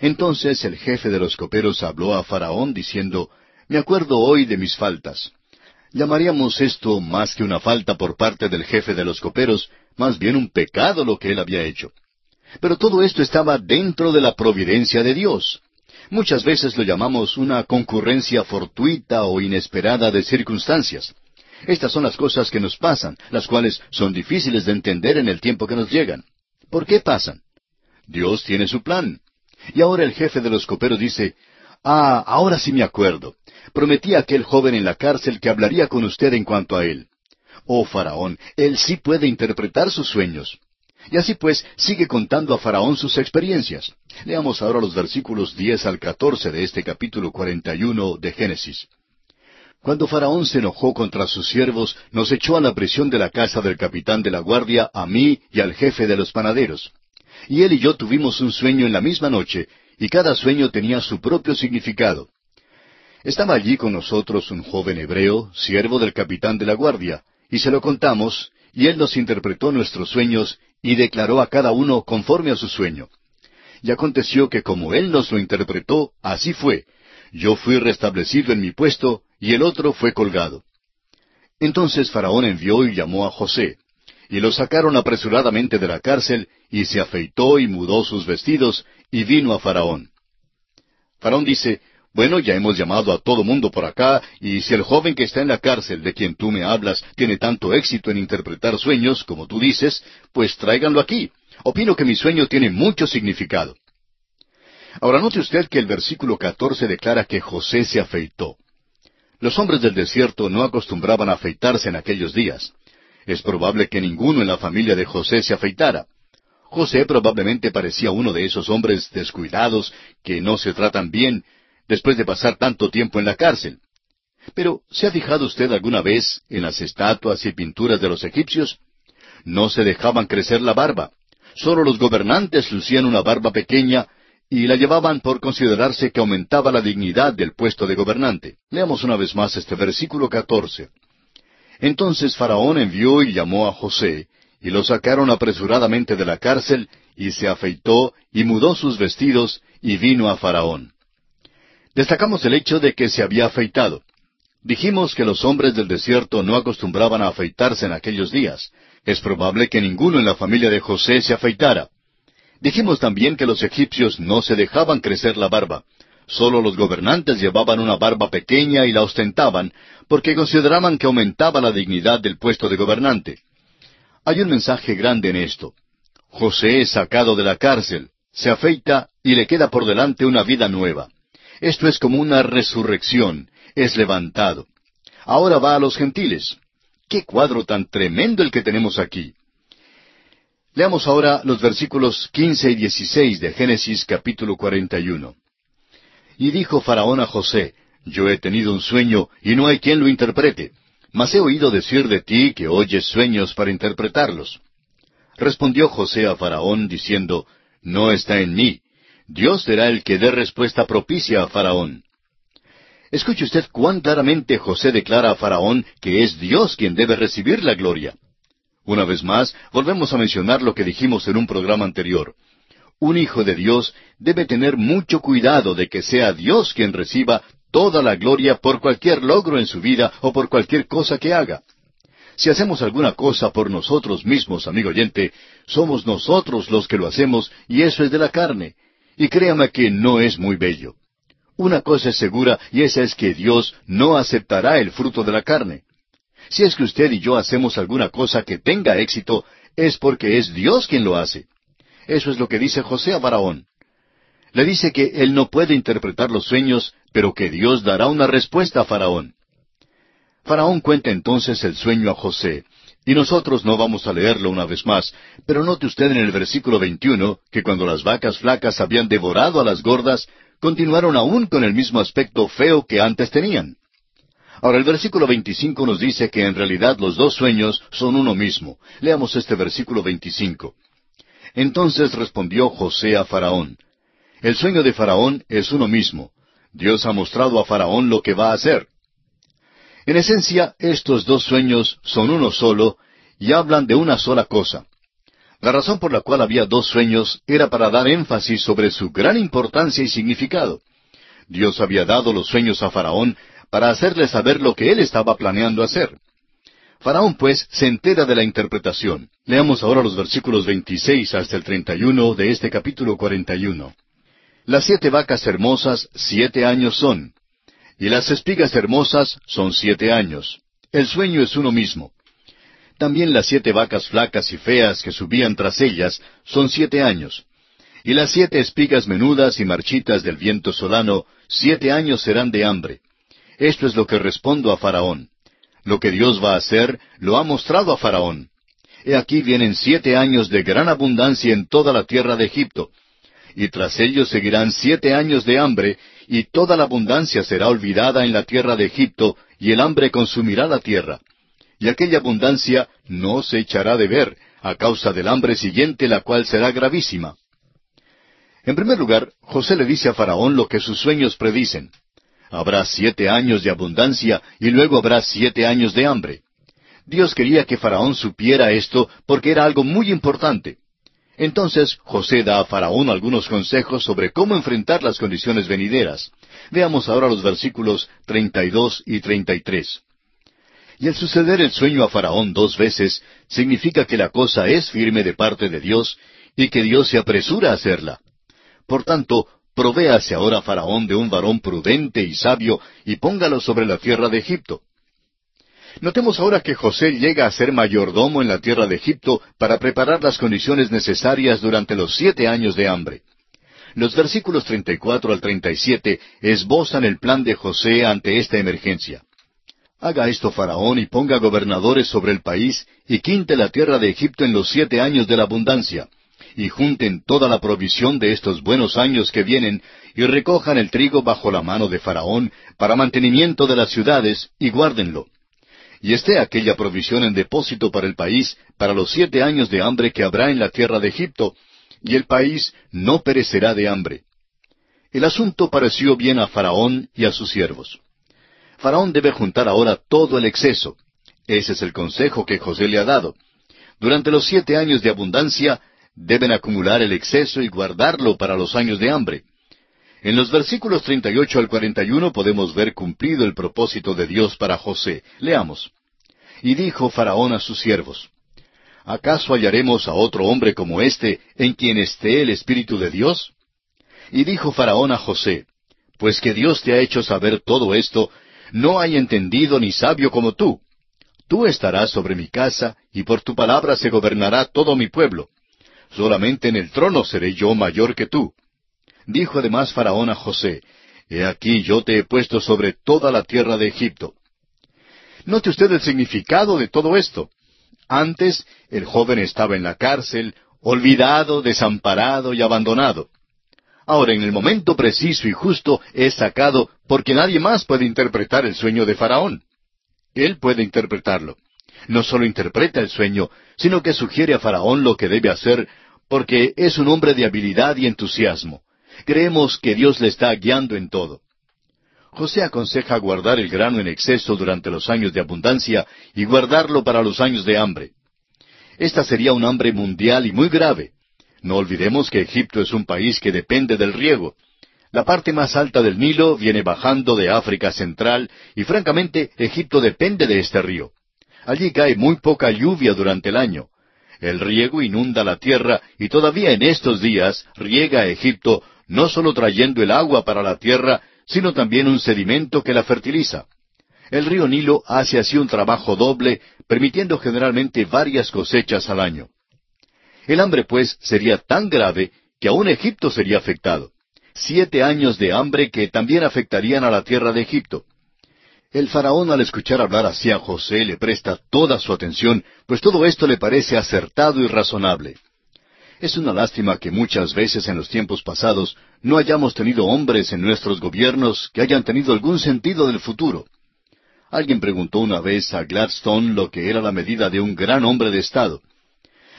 Entonces el jefe de los coperos habló a Faraón diciendo, Me acuerdo hoy de mis faltas. Llamaríamos esto más que una falta por parte del jefe de los coperos, más bien un pecado lo que él había hecho. Pero todo esto estaba dentro de la providencia de Dios. Muchas veces lo llamamos una concurrencia fortuita o inesperada de circunstancias. Estas son las cosas que nos pasan, las cuales son difíciles de entender en el tiempo que nos llegan. ¿Por qué pasan? Dios tiene su plan. Y ahora el jefe de los coperos dice, Ah, ahora sí me acuerdo. Prometí a aquel joven en la cárcel que hablaría con usted en cuanto a él. Oh, Faraón, él sí puede interpretar sus sueños. Y así pues, sigue contando a Faraón sus experiencias. Leamos ahora los versículos diez al catorce de este capítulo cuarenta y uno de Génesis. Cuando Faraón se enojó contra sus siervos, nos echó a la prisión de la casa del capitán de la guardia, a mí y al jefe de los panaderos. Y él y yo tuvimos un sueño en la misma noche, y cada sueño tenía su propio significado. Estaba allí con nosotros un joven hebreo, siervo del capitán de la guardia, y se lo contamos, y él nos interpretó nuestros sueños y declaró a cada uno conforme a su sueño. Y aconteció que como él nos lo interpretó, así fue. Yo fui restablecido en mi puesto, y el otro fue colgado. Entonces Faraón envió y llamó a José y lo sacaron apresuradamente de la cárcel, y se afeitó y mudó sus vestidos, y vino a Faraón. Faraón dice, bueno, ya hemos llamado a todo mundo por acá, y si el joven que está en la cárcel de quien tú me hablas tiene tanto éxito en interpretar sueños, como tú dices, pues tráiganlo aquí. Opino que mi sueño tiene mucho significado. Ahora note usted que el versículo catorce declara que José se afeitó. Los hombres del desierto no acostumbraban a afeitarse en aquellos días. Es probable que ninguno en la familia de José se afeitara. José probablemente parecía uno de esos hombres descuidados que no se tratan bien después de pasar tanto tiempo en la cárcel. Pero, ¿se ha fijado usted alguna vez en las estatuas y pinturas de los egipcios? No se dejaban crecer la barba. Solo los gobernantes lucían una barba pequeña y la llevaban por considerarse que aumentaba la dignidad del puesto de gobernante. Leamos una vez más este versículo catorce. Entonces Faraón envió y llamó a José, y lo sacaron apresuradamente de la cárcel, y se afeitó, y mudó sus vestidos, y vino a Faraón. Destacamos el hecho de que se había afeitado. Dijimos que los hombres del desierto no acostumbraban a afeitarse en aquellos días. Es probable que ninguno en la familia de José se afeitara. Dijimos también que los egipcios no se dejaban crecer la barba. Solo los gobernantes llevaban una barba pequeña y la ostentaban, porque consideraban que aumentaba la dignidad del puesto de gobernante. Hay un mensaje grande en esto. José es sacado de la cárcel, se afeita y le queda por delante una vida nueva. Esto es como una resurrección, es levantado. Ahora va a los gentiles. ¡Qué cuadro tan tremendo el que tenemos aquí! Leamos ahora los versículos quince y dieciséis de Génesis capítulo cuarenta y uno. Y dijo Faraón a José, Yo he tenido un sueño, y no hay quien lo interprete. Mas he oído decir de ti que oyes sueños para interpretarlos. Respondió José a Faraón, diciendo, No está en mí. Dios será el que dé respuesta propicia a Faraón. Escuche usted cuán claramente José declara a Faraón que es Dios quien debe recibir la gloria. Una vez más, volvemos a mencionar lo que dijimos en un programa anterior. Un hijo de Dios debe tener mucho cuidado de que sea Dios quien reciba toda la gloria por cualquier logro en su vida o por cualquier cosa que haga. Si hacemos alguna cosa por nosotros mismos, amigo oyente, somos nosotros los que lo hacemos y eso es de la carne. Y créame que no es muy bello. Una cosa es segura y esa es que Dios no aceptará el fruto de la carne. Si es que usted y yo hacemos alguna cosa que tenga éxito, es porque es Dios quien lo hace. Eso es lo que dice José a. Le dice que él no puede interpretar los sueños, pero que Dios dará una respuesta a Faraón. Faraón cuenta entonces el sueño a José, y nosotros no vamos a leerlo una vez más, pero note usted en el versículo 21 que cuando las vacas flacas habían devorado a las gordas, continuaron aún con el mismo aspecto feo que antes tenían. Ahora el versículo 25 nos dice que en realidad los dos sueños son uno mismo. Leamos este versículo 25. Entonces respondió José a Faraón, El sueño de Faraón es uno mismo. Dios ha mostrado a Faraón lo que va a hacer. En esencia, estos dos sueños son uno solo y hablan de una sola cosa. La razón por la cual había dos sueños era para dar énfasis sobre su gran importancia y significado. Dios había dado los sueños a Faraón para hacerle saber lo que él estaba planeando hacer. Faraón, pues, se entera de la interpretación. Leamos ahora los versículos 26 hasta el 31 de este capítulo 41. Las siete vacas hermosas siete años son, y las espigas hermosas son siete años. El sueño es uno mismo. También las siete vacas flacas y feas que subían tras ellas son siete años. Y las siete espigas menudas y marchitas del viento solano, siete años serán de hambre. Esto es lo que respondo a Faraón. Lo que Dios va a hacer, lo ha mostrado a Faraón. He aquí vienen siete años de gran abundancia en toda la tierra de Egipto. Y tras ellos seguirán siete años de hambre, y toda la abundancia será olvidada en la tierra de Egipto, y el hambre consumirá la tierra y aquella abundancia no se echará de ver a causa del hambre siguiente, la cual será gravísima. En primer lugar, José le dice a Faraón lo que sus sueños predicen. Habrá siete años de abundancia y luego habrá siete años de hambre. Dios quería que Faraón supiera esto porque era algo muy importante. Entonces José da a Faraón algunos consejos sobre cómo enfrentar las condiciones venideras. Veamos ahora los versículos 32 y 33. Y el suceder el sueño a Faraón dos veces significa que la cosa es firme de parte de Dios y que Dios se apresura a hacerla. Por tanto, provéase ahora Faraón de un varón prudente y sabio y póngalo sobre la tierra de Egipto. Notemos ahora que José llega a ser mayordomo en la tierra de Egipto para preparar las condiciones necesarias durante los siete años de hambre. Los versículos 34 al 37 esbozan el plan de José ante esta emergencia. Haga esto Faraón y ponga gobernadores sobre el país y quinte la tierra de Egipto en los siete años de la abundancia, y junten toda la provisión de estos buenos años que vienen, y recojan el trigo bajo la mano de Faraón para mantenimiento de las ciudades, y guárdenlo. Y esté aquella provisión en depósito para el país para los siete años de hambre que habrá en la tierra de Egipto, y el país no perecerá de hambre. El asunto pareció bien a Faraón y a sus siervos. Faraón debe juntar ahora todo el exceso. Ese es el consejo que José le ha dado. Durante los siete años de abundancia deben acumular el exceso y guardarlo para los años de hambre. En los versículos 38 al 41 podemos ver cumplido el propósito de Dios para José. Leamos. Y dijo Faraón a sus siervos, ¿acaso hallaremos a otro hombre como éste en quien esté el Espíritu de Dios? Y dijo Faraón a José, Pues que Dios te ha hecho saber todo esto, no hay entendido ni sabio como tú. Tú estarás sobre mi casa, y por tu palabra se gobernará todo mi pueblo. Solamente en el trono seré yo mayor que tú. Dijo además Faraón a José, He aquí yo te he puesto sobre toda la tierra de Egipto. Note usted el significado de todo esto. Antes el joven estaba en la cárcel, olvidado, desamparado y abandonado. Ahora, en el momento preciso y justo, es sacado porque nadie más puede interpretar el sueño de Faraón. Él puede interpretarlo. No solo interpreta el sueño, sino que sugiere a Faraón lo que debe hacer, porque es un hombre de habilidad y entusiasmo. Creemos que Dios le está guiando en todo. José aconseja guardar el grano en exceso durante los años de abundancia y guardarlo para los años de hambre. Esta sería un hambre mundial y muy grave. No olvidemos que Egipto es un país que depende del riego. La parte más alta del Nilo viene bajando de África Central y francamente Egipto depende de este río. Allí cae muy poca lluvia durante el año. El riego inunda la tierra y todavía en estos días riega a Egipto no solo trayendo el agua para la tierra, sino también un sedimento que la fertiliza. El río Nilo hace así un trabajo doble, permitiendo generalmente varias cosechas al año. El hambre, pues, sería tan grave que aún Egipto sería afectado. Siete años de hambre que también afectarían a la tierra de Egipto. El faraón al escuchar hablar así a José le presta toda su atención, pues todo esto le parece acertado y razonable. Es una lástima que muchas veces en los tiempos pasados no hayamos tenido hombres en nuestros gobiernos que hayan tenido algún sentido del futuro. Alguien preguntó una vez a Gladstone lo que era la medida de un gran hombre de Estado.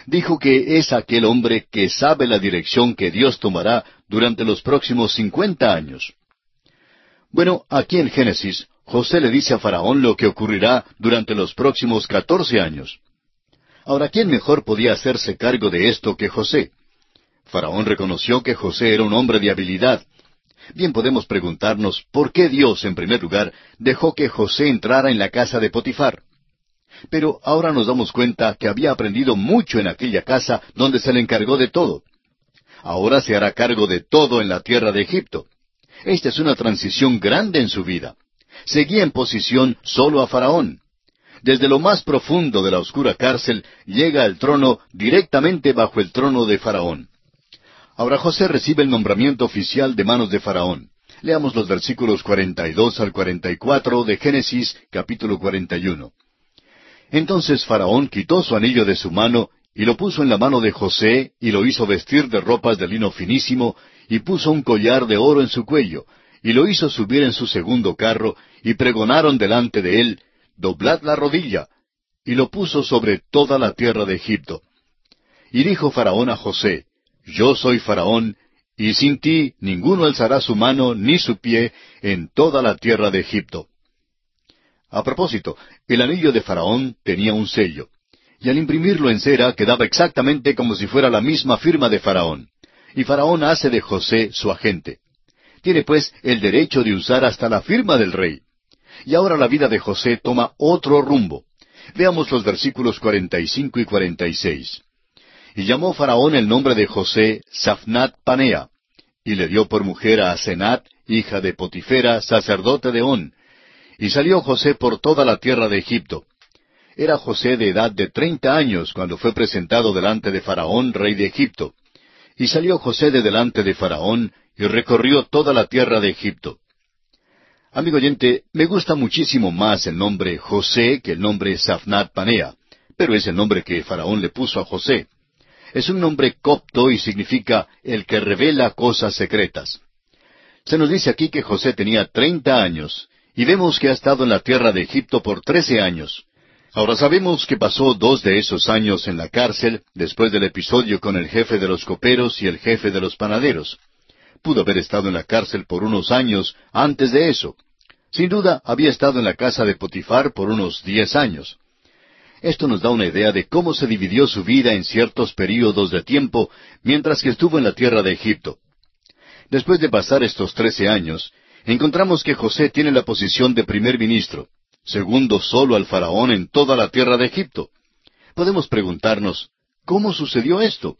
Dijo que es aquel hombre que sabe la dirección que Dios tomará durante los próximos cincuenta años. Bueno, aquí en Génesis, José le dice a Faraón lo que ocurrirá durante los próximos catorce años. Ahora, ¿quién mejor podía hacerse cargo de esto que José? Faraón reconoció que José era un hombre de habilidad. Bien podemos preguntarnos por qué Dios, en primer lugar, dejó que José entrara en la casa de Potifar. Pero ahora nos damos cuenta que había aprendido mucho en aquella casa donde se le encargó de todo. Ahora se hará cargo de todo en la tierra de Egipto. Esta es una transición grande en su vida. Seguía en posición solo a Faraón desde lo más profundo de la oscura cárcel, llega al trono directamente bajo el trono de Faraón. Ahora José recibe el nombramiento oficial de manos de Faraón. Leamos los versículos 42 al 44 de Génesis capítulo 41. Entonces Faraón quitó su anillo de su mano y lo puso en la mano de José y lo hizo vestir de ropas de lino finísimo y puso un collar de oro en su cuello y lo hizo subir en su segundo carro y pregonaron delante de él doblad la rodilla, y lo puso sobre toda la tierra de Egipto. Y dijo Faraón a José, Yo soy Faraón, y sin ti ninguno alzará su mano ni su pie en toda la tierra de Egipto. A propósito, el anillo de Faraón tenía un sello, y al imprimirlo en cera quedaba exactamente como si fuera la misma firma de Faraón. Y Faraón hace de José su agente. Tiene pues el derecho de usar hasta la firma del rey. Y ahora la vida de José toma otro rumbo. Veamos los versículos 45 y 46. Y llamó Faraón el nombre de José Safnat Panea, y le dio por mujer a Asenat, hija de Potifera, sacerdote de On. Y salió José por toda la tierra de Egipto. Era José de edad de treinta años cuando fue presentado delante de Faraón, rey de Egipto. Y salió José de delante de Faraón, y recorrió toda la tierra de Egipto. Amigo oyente, me gusta muchísimo más el nombre José que el nombre Safnat Panea, pero es el nombre que Faraón le puso a José. Es un nombre copto y significa el que revela cosas secretas. Se nos dice aquí que José tenía treinta años, y vemos que ha estado en la tierra de Egipto por trece años. Ahora sabemos que pasó dos de esos años en la cárcel, después del episodio con el jefe de los coperos y el jefe de los panaderos. Pudo haber estado en la cárcel por unos años antes de eso. Sin duda, había estado en la casa de Potifar por unos diez años. Esto nos da una idea de cómo se dividió su vida en ciertos períodos de tiempo mientras que estuvo en la tierra de Egipto. Después de pasar estos trece años, encontramos que José tiene la posición de primer ministro, segundo solo al faraón en toda la tierra de Egipto. Podemos preguntarnos, ¿cómo sucedió esto?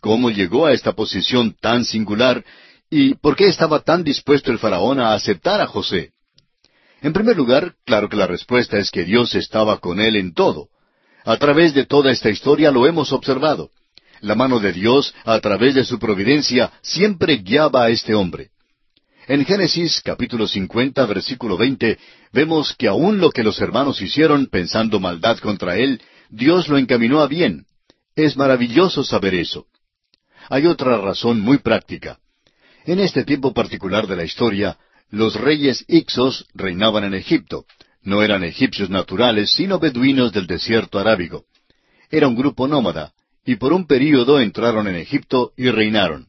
¿Cómo llegó a esta posición tan singular? ¿Y por qué estaba tan dispuesto el faraón a aceptar a José? En primer lugar, claro que la respuesta es que Dios estaba con él en todo. A través de toda esta historia lo hemos observado. La mano de Dios, a través de su providencia, siempre guiaba a este hombre. En Génesis capítulo 50, versículo 20, vemos que aún lo que los hermanos hicieron pensando maldad contra él, Dios lo encaminó a bien. Es maravilloso saber eso. Hay otra razón muy práctica. En este tiempo particular de la historia, los reyes Ixos reinaban en Egipto, no eran egipcios naturales, sino beduinos del desierto arábigo. Era un grupo nómada, y por un período entraron en Egipto y reinaron.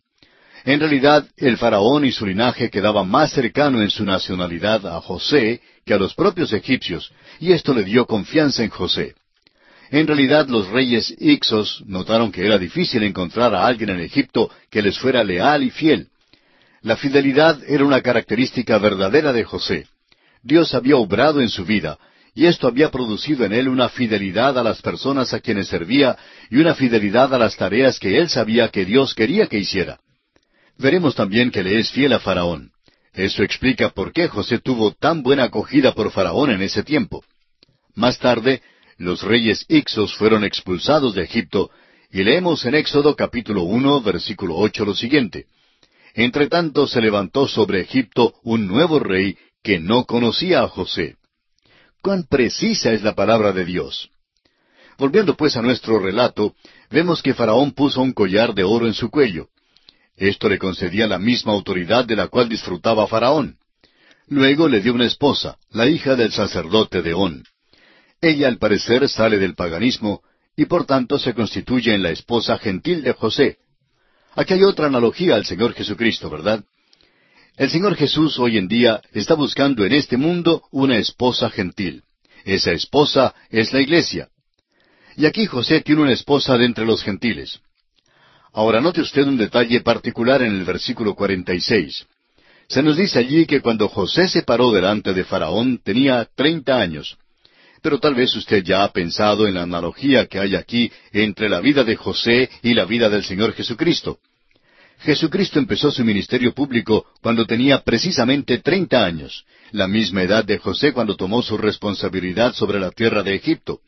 En realidad, el faraón y su linaje quedaba más cercano en su nacionalidad a José que a los propios egipcios, y esto le dio confianza en José. En realidad, los reyes Ixos notaron que era difícil encontrar a alguien en Egipto que les fuera leal y fiel. La fidelidad era una característica verdadera de José. Dios había obrado en su vida, y esto había producido en él una fidelidad a las personas a quienes servía y una fidelidad a las tareas que él sabía que Dios quería que hiciera. Veremos también que le es fiel a Faraón. Eso explica por qué José tuvo tan buena acogida por Faraón en ese tiempo. Más tarde, los reyes Ixos fueron expulsados de Egipto, y leemos en Éxodo capítulo uno, versículo ocho lo siguiente. Entre tanto se levantó sobre Egipto un nuevo rey que no conocía a José. Cuán precisa es la palabra de Dios. Volviendo pues a nuestro relato, vemos que Faraón puso un collar de oro en su cuello. Esto le concedía la misma autoridad de la cual disfrutaba Faraón. Luego le dio una esposa, la hija del sacerdote de On. Ella al parecer sale del paganismo y por tanto se constituye en la esposa gentil de José. Aquí hay otra analogía al Señor Jesucristo, ¿verdad? El Señor Jesús hoy en día está buscando en este mundo una esposa gentil. Esa esposa es la iglesia. Y aquí José tiene una esposa de entre los gentiles. Ahora note usted un detalle particular en el versículo 46. Se nos dice allí que cuando José se paró delante de Faraón tenía treinta años. Pero tal vez usted ya ha pensado en la analogía que hay aquí entre la vida de José y la vida del Señor Jesucristo. Jesucristo empezó su ministerio público cuando tenía precisamente treinta años, la misma edad de José cuando tomó su responsabilidad sobre la tierra de Egipto.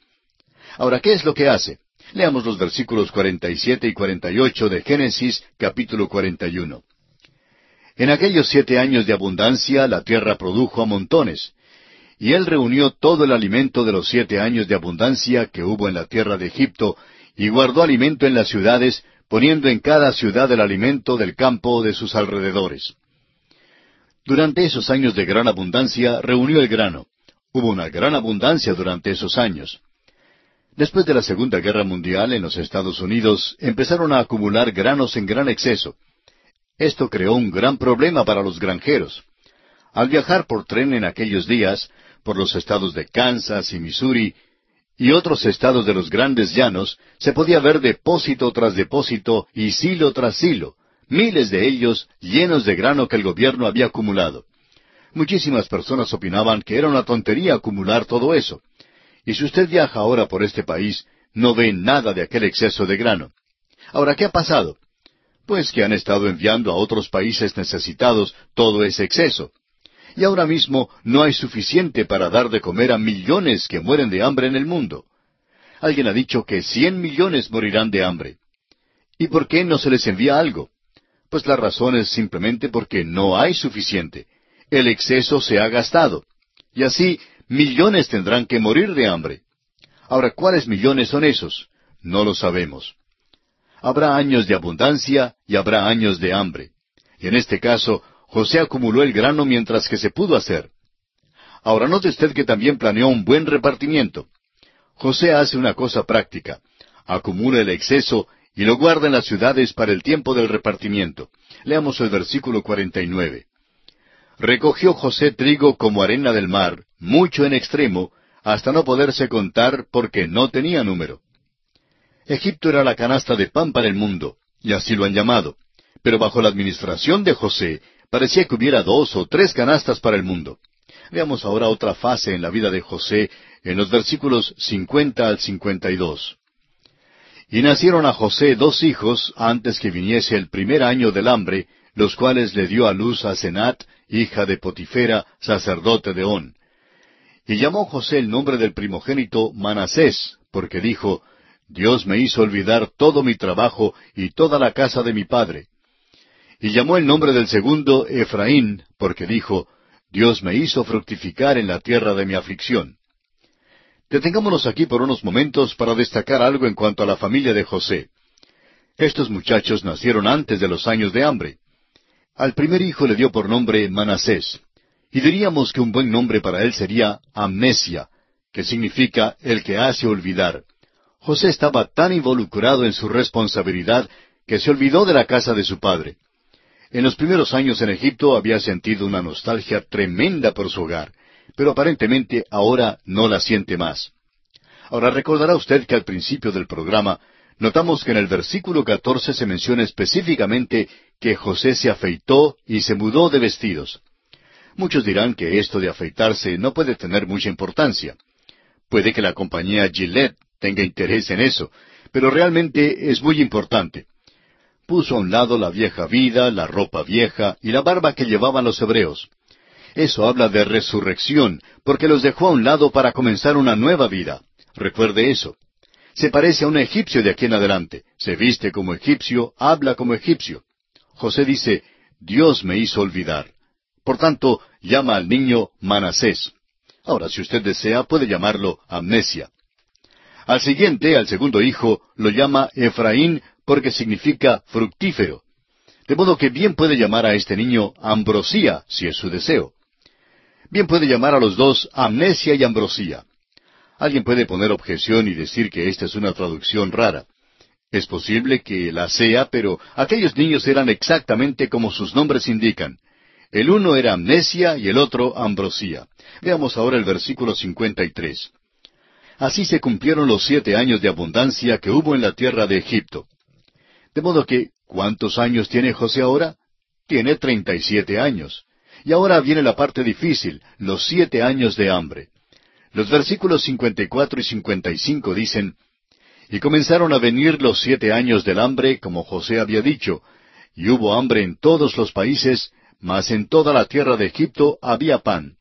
Ahora, ¿qué es lo que hace? Leamos los versículos 47 y 48 de Génesis capítulo 41. En aquellos siete años de abundancia la tierra produjo a montones, y él reunió todo el alimento de los siete años de abundancia que hubo en la tierra de Egipto, y guardó alimento en las ciudades, poniendo en cada ciudad el alimento del campo de sus alrededores. Durante esos años de gran abundancia reunió el grano. Hubo una gran abundancia durante esos años. Después de la Segunda Guerra Mundial en los Estados Unidos empezaron a acumular granos en gran exceso. Esto creó un gran problema para los granjeros. Al viajar por tren en aquellos días, por los estados de Kansas y Missouri, y otros estados de los grandes llanos, se podía ver depósito tras depósito y silo tras silo, miles de ellos llenos de grano que el gobierno había acumulado. Muchísimas personas opinaban que era una tontería acumular todo eso. Y si usted viaja ahora por este país, no ve nada de aquel exceso de grano. Ahora, ¿qué ha pasado? Pues que han estado enviando a otros países necesitados todo ese exceso y ahora mismo no hay suficiente para dar de comer a millones que mueren de hambre en el mundo. Alguien ha dicho que cien millones morirán de hambre. ¿Y por qué no se les envía algo? Pues la razón es simplemente porque no hay suficiente. El exceso se ha gastado. Y así millones tendrán que morir de hambre. Ahora, ¿cuáles millones son esos? No lo sabemos. Habrá años de abundancia y habrá años de hambre. Y en este caso, José acumuló el grano mientras que se pudo hacer. Ahora note usted que también planeó un buen repartimiento. José hace una cosa práctica. Acumula el exceso y lo guarda en las ciudades para el tiempo del repartimiento. Leamos el versículo 49. Recogió José trigo como arena del mar, mucho en extremo, hasta no poderse contar porque no tenía número. Egipto era la canasta de pan para el mundo, y así lo han llamado. Pero bajo la administración de José, parecía que hubiera dos o tres canastas para el mundo. Veamos ahora otra fase en la vida de José en los versículos 50 al 52. Y nacieron a José dos hijos antes que viniese el primer año del hambre, los cuales le dio a luz a Senat, hija de Potifera, sacerdote de On. Y llamó José el nombre del primogénito Manasés, porque dijo, Dios me hizo olvidar todo mi trabajo y toda la casa de mi padre. Y llamó el nombre del segundo Efraín, porque dijo, Dios me hizo fructificar en la tierra de mi aflicción. Detengámonos aquí por unos momentos para destacar algo en cuanto a la familia de José. Estos muchachos nacieron antes de los años de hambre. Al primer hijo le dio por nombre Manasés, y diríamos que un buen nombre para él sería Amnesia, que significa el que hace olvidar. José estaba tan involucrado en su responsabilidad que se olvidó de la casa de su padre. En los primeros años en Egipto había sentido una nostalgia tremenda por su hogar pero aparentemente ahora no la siente más. Ahora recordará usted que al principio del programa notamos que en el versículo 14 se menciona específicamente que José se afeitó y se mudó de vestidos. Muchos dirán que esto de afeitarse no puede tener mucha importancia. Puede que la compañía Gillette tenga interés en eso, pero realmente es muy importante. Puso a un lado la vieja vida, la ropa vieja y la barba que llevaban los hebreos. Eso habla de resurrección, porque los dejó a un lado para comenzar una nueva vida. Recuerde eso. Se parece a un egipcio de aquí en adelante. Se viste como egipcio, habla como egipcio. José dice, Dios me hizo olvidar. Por tanto, llama al niño Manasés. Ahora, si usted desea, puede llamarlo amnesia. Al siguiente, al segundo hijo, lo llama Efraín porque significa fructífero. De modo que bien puede llamar a este niño ambrosía, si es su deseo. Bien puede llamar a los dos amnesia y ambrosía. Alguien puede poner objeción y decir que esta es una traducción rara. Es posible que la sea, pero aquellos niños eran exactamente como sus nombres indican. El uno era amnesia y el otro ambrosía. Veamos ahora el versículo 53. Así se cumplieron los siete años de abundancia que hubo en la tierra de Egipto. De modo que, ¿cuántos años tiene José ahora? Tiene treinta y siete años. Y ahora viene la parte difícil, los siete años de hambre. Los versículos 54 y 55 dicen, Y comenzaron a venir los siete años del hambre, como José había dicho, y hubo hambre en todos los países, mas en toda la tierra de Egipto había pan.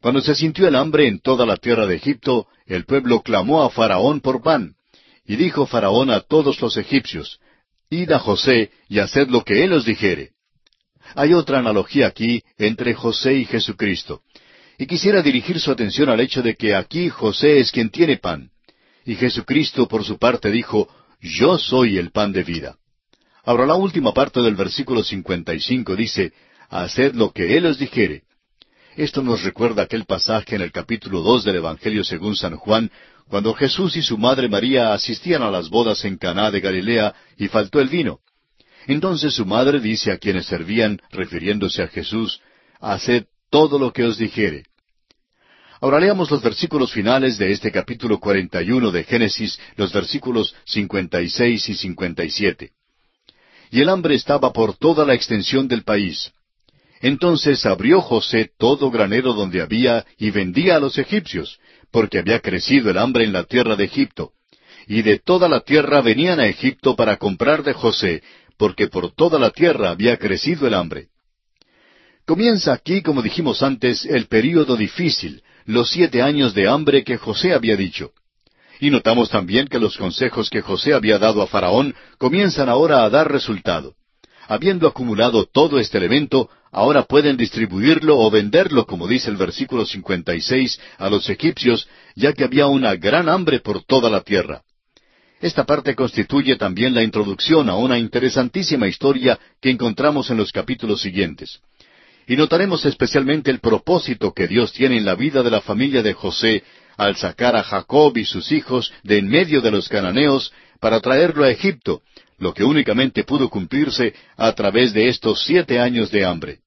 Cuando se sintió el hambre en toda la tierra de Egipto, el pueblo clamó a Faraón por pan. Y dijo Faraón a todos los egipcios, Id a José y haced lo que él os dijere. Hay otra analogía aquí entre José y Jesucristo. Y quisiera dirigir su atención al hecho de que aquí José es quien tiene pan. Y Jesucristo por su parte dijo, Yo soy el pan de vida. Ahora la última parte del versículo 55 dice, Haced lo que Él os dijere. Esto nos recuerda aquel pasaje en el capítulo dos del Evangelio según San Juan, cuando Jesús y su madre María asistían a las bodas en Caná de Galilea y faltó el vino. Entonces su madre dice a quienes servían, refiriéndose a Jesús, Haced todo lo que os dijere. Ahora leamos los versículos finales de este capítulo 41 de Génesis, los versículos 56 y 57. Y el hambre estaba por toda la extensión del país. Entonces abrió José todo granero donde había y vendía a los egipcios, porque había crecido el hambre en la tierra de Egipto. Y de toda la tierra venían a Egipto para comprar de José, porque por toda la tierra había crecido el hambre. Comienza aquí, como dijimos antes, el período difícil, los siete años de hambre que José había dicho. Y notamos también que los consejos que José había dado a Faraón comienzan ahora a dar resultado. Habiendo acumulado todo este elemento, ahora pueden distribuirlo o venderlo, como dice el versículo 56, a los egipcios, ya que había una gran hambre por toda la tierra. Esta parte constituye también la introducción a una interesantísima historia que encontramos en los capítulos siguientes. Y notaremos especialmente el propósito que Dios tiene en la vida de la familia de José al sacar a Jacob y sus hijos de en medio de los cananeos para traerlo a Egipto, lo que únicamente pudo cumplirse a través de estos siete años de hambre.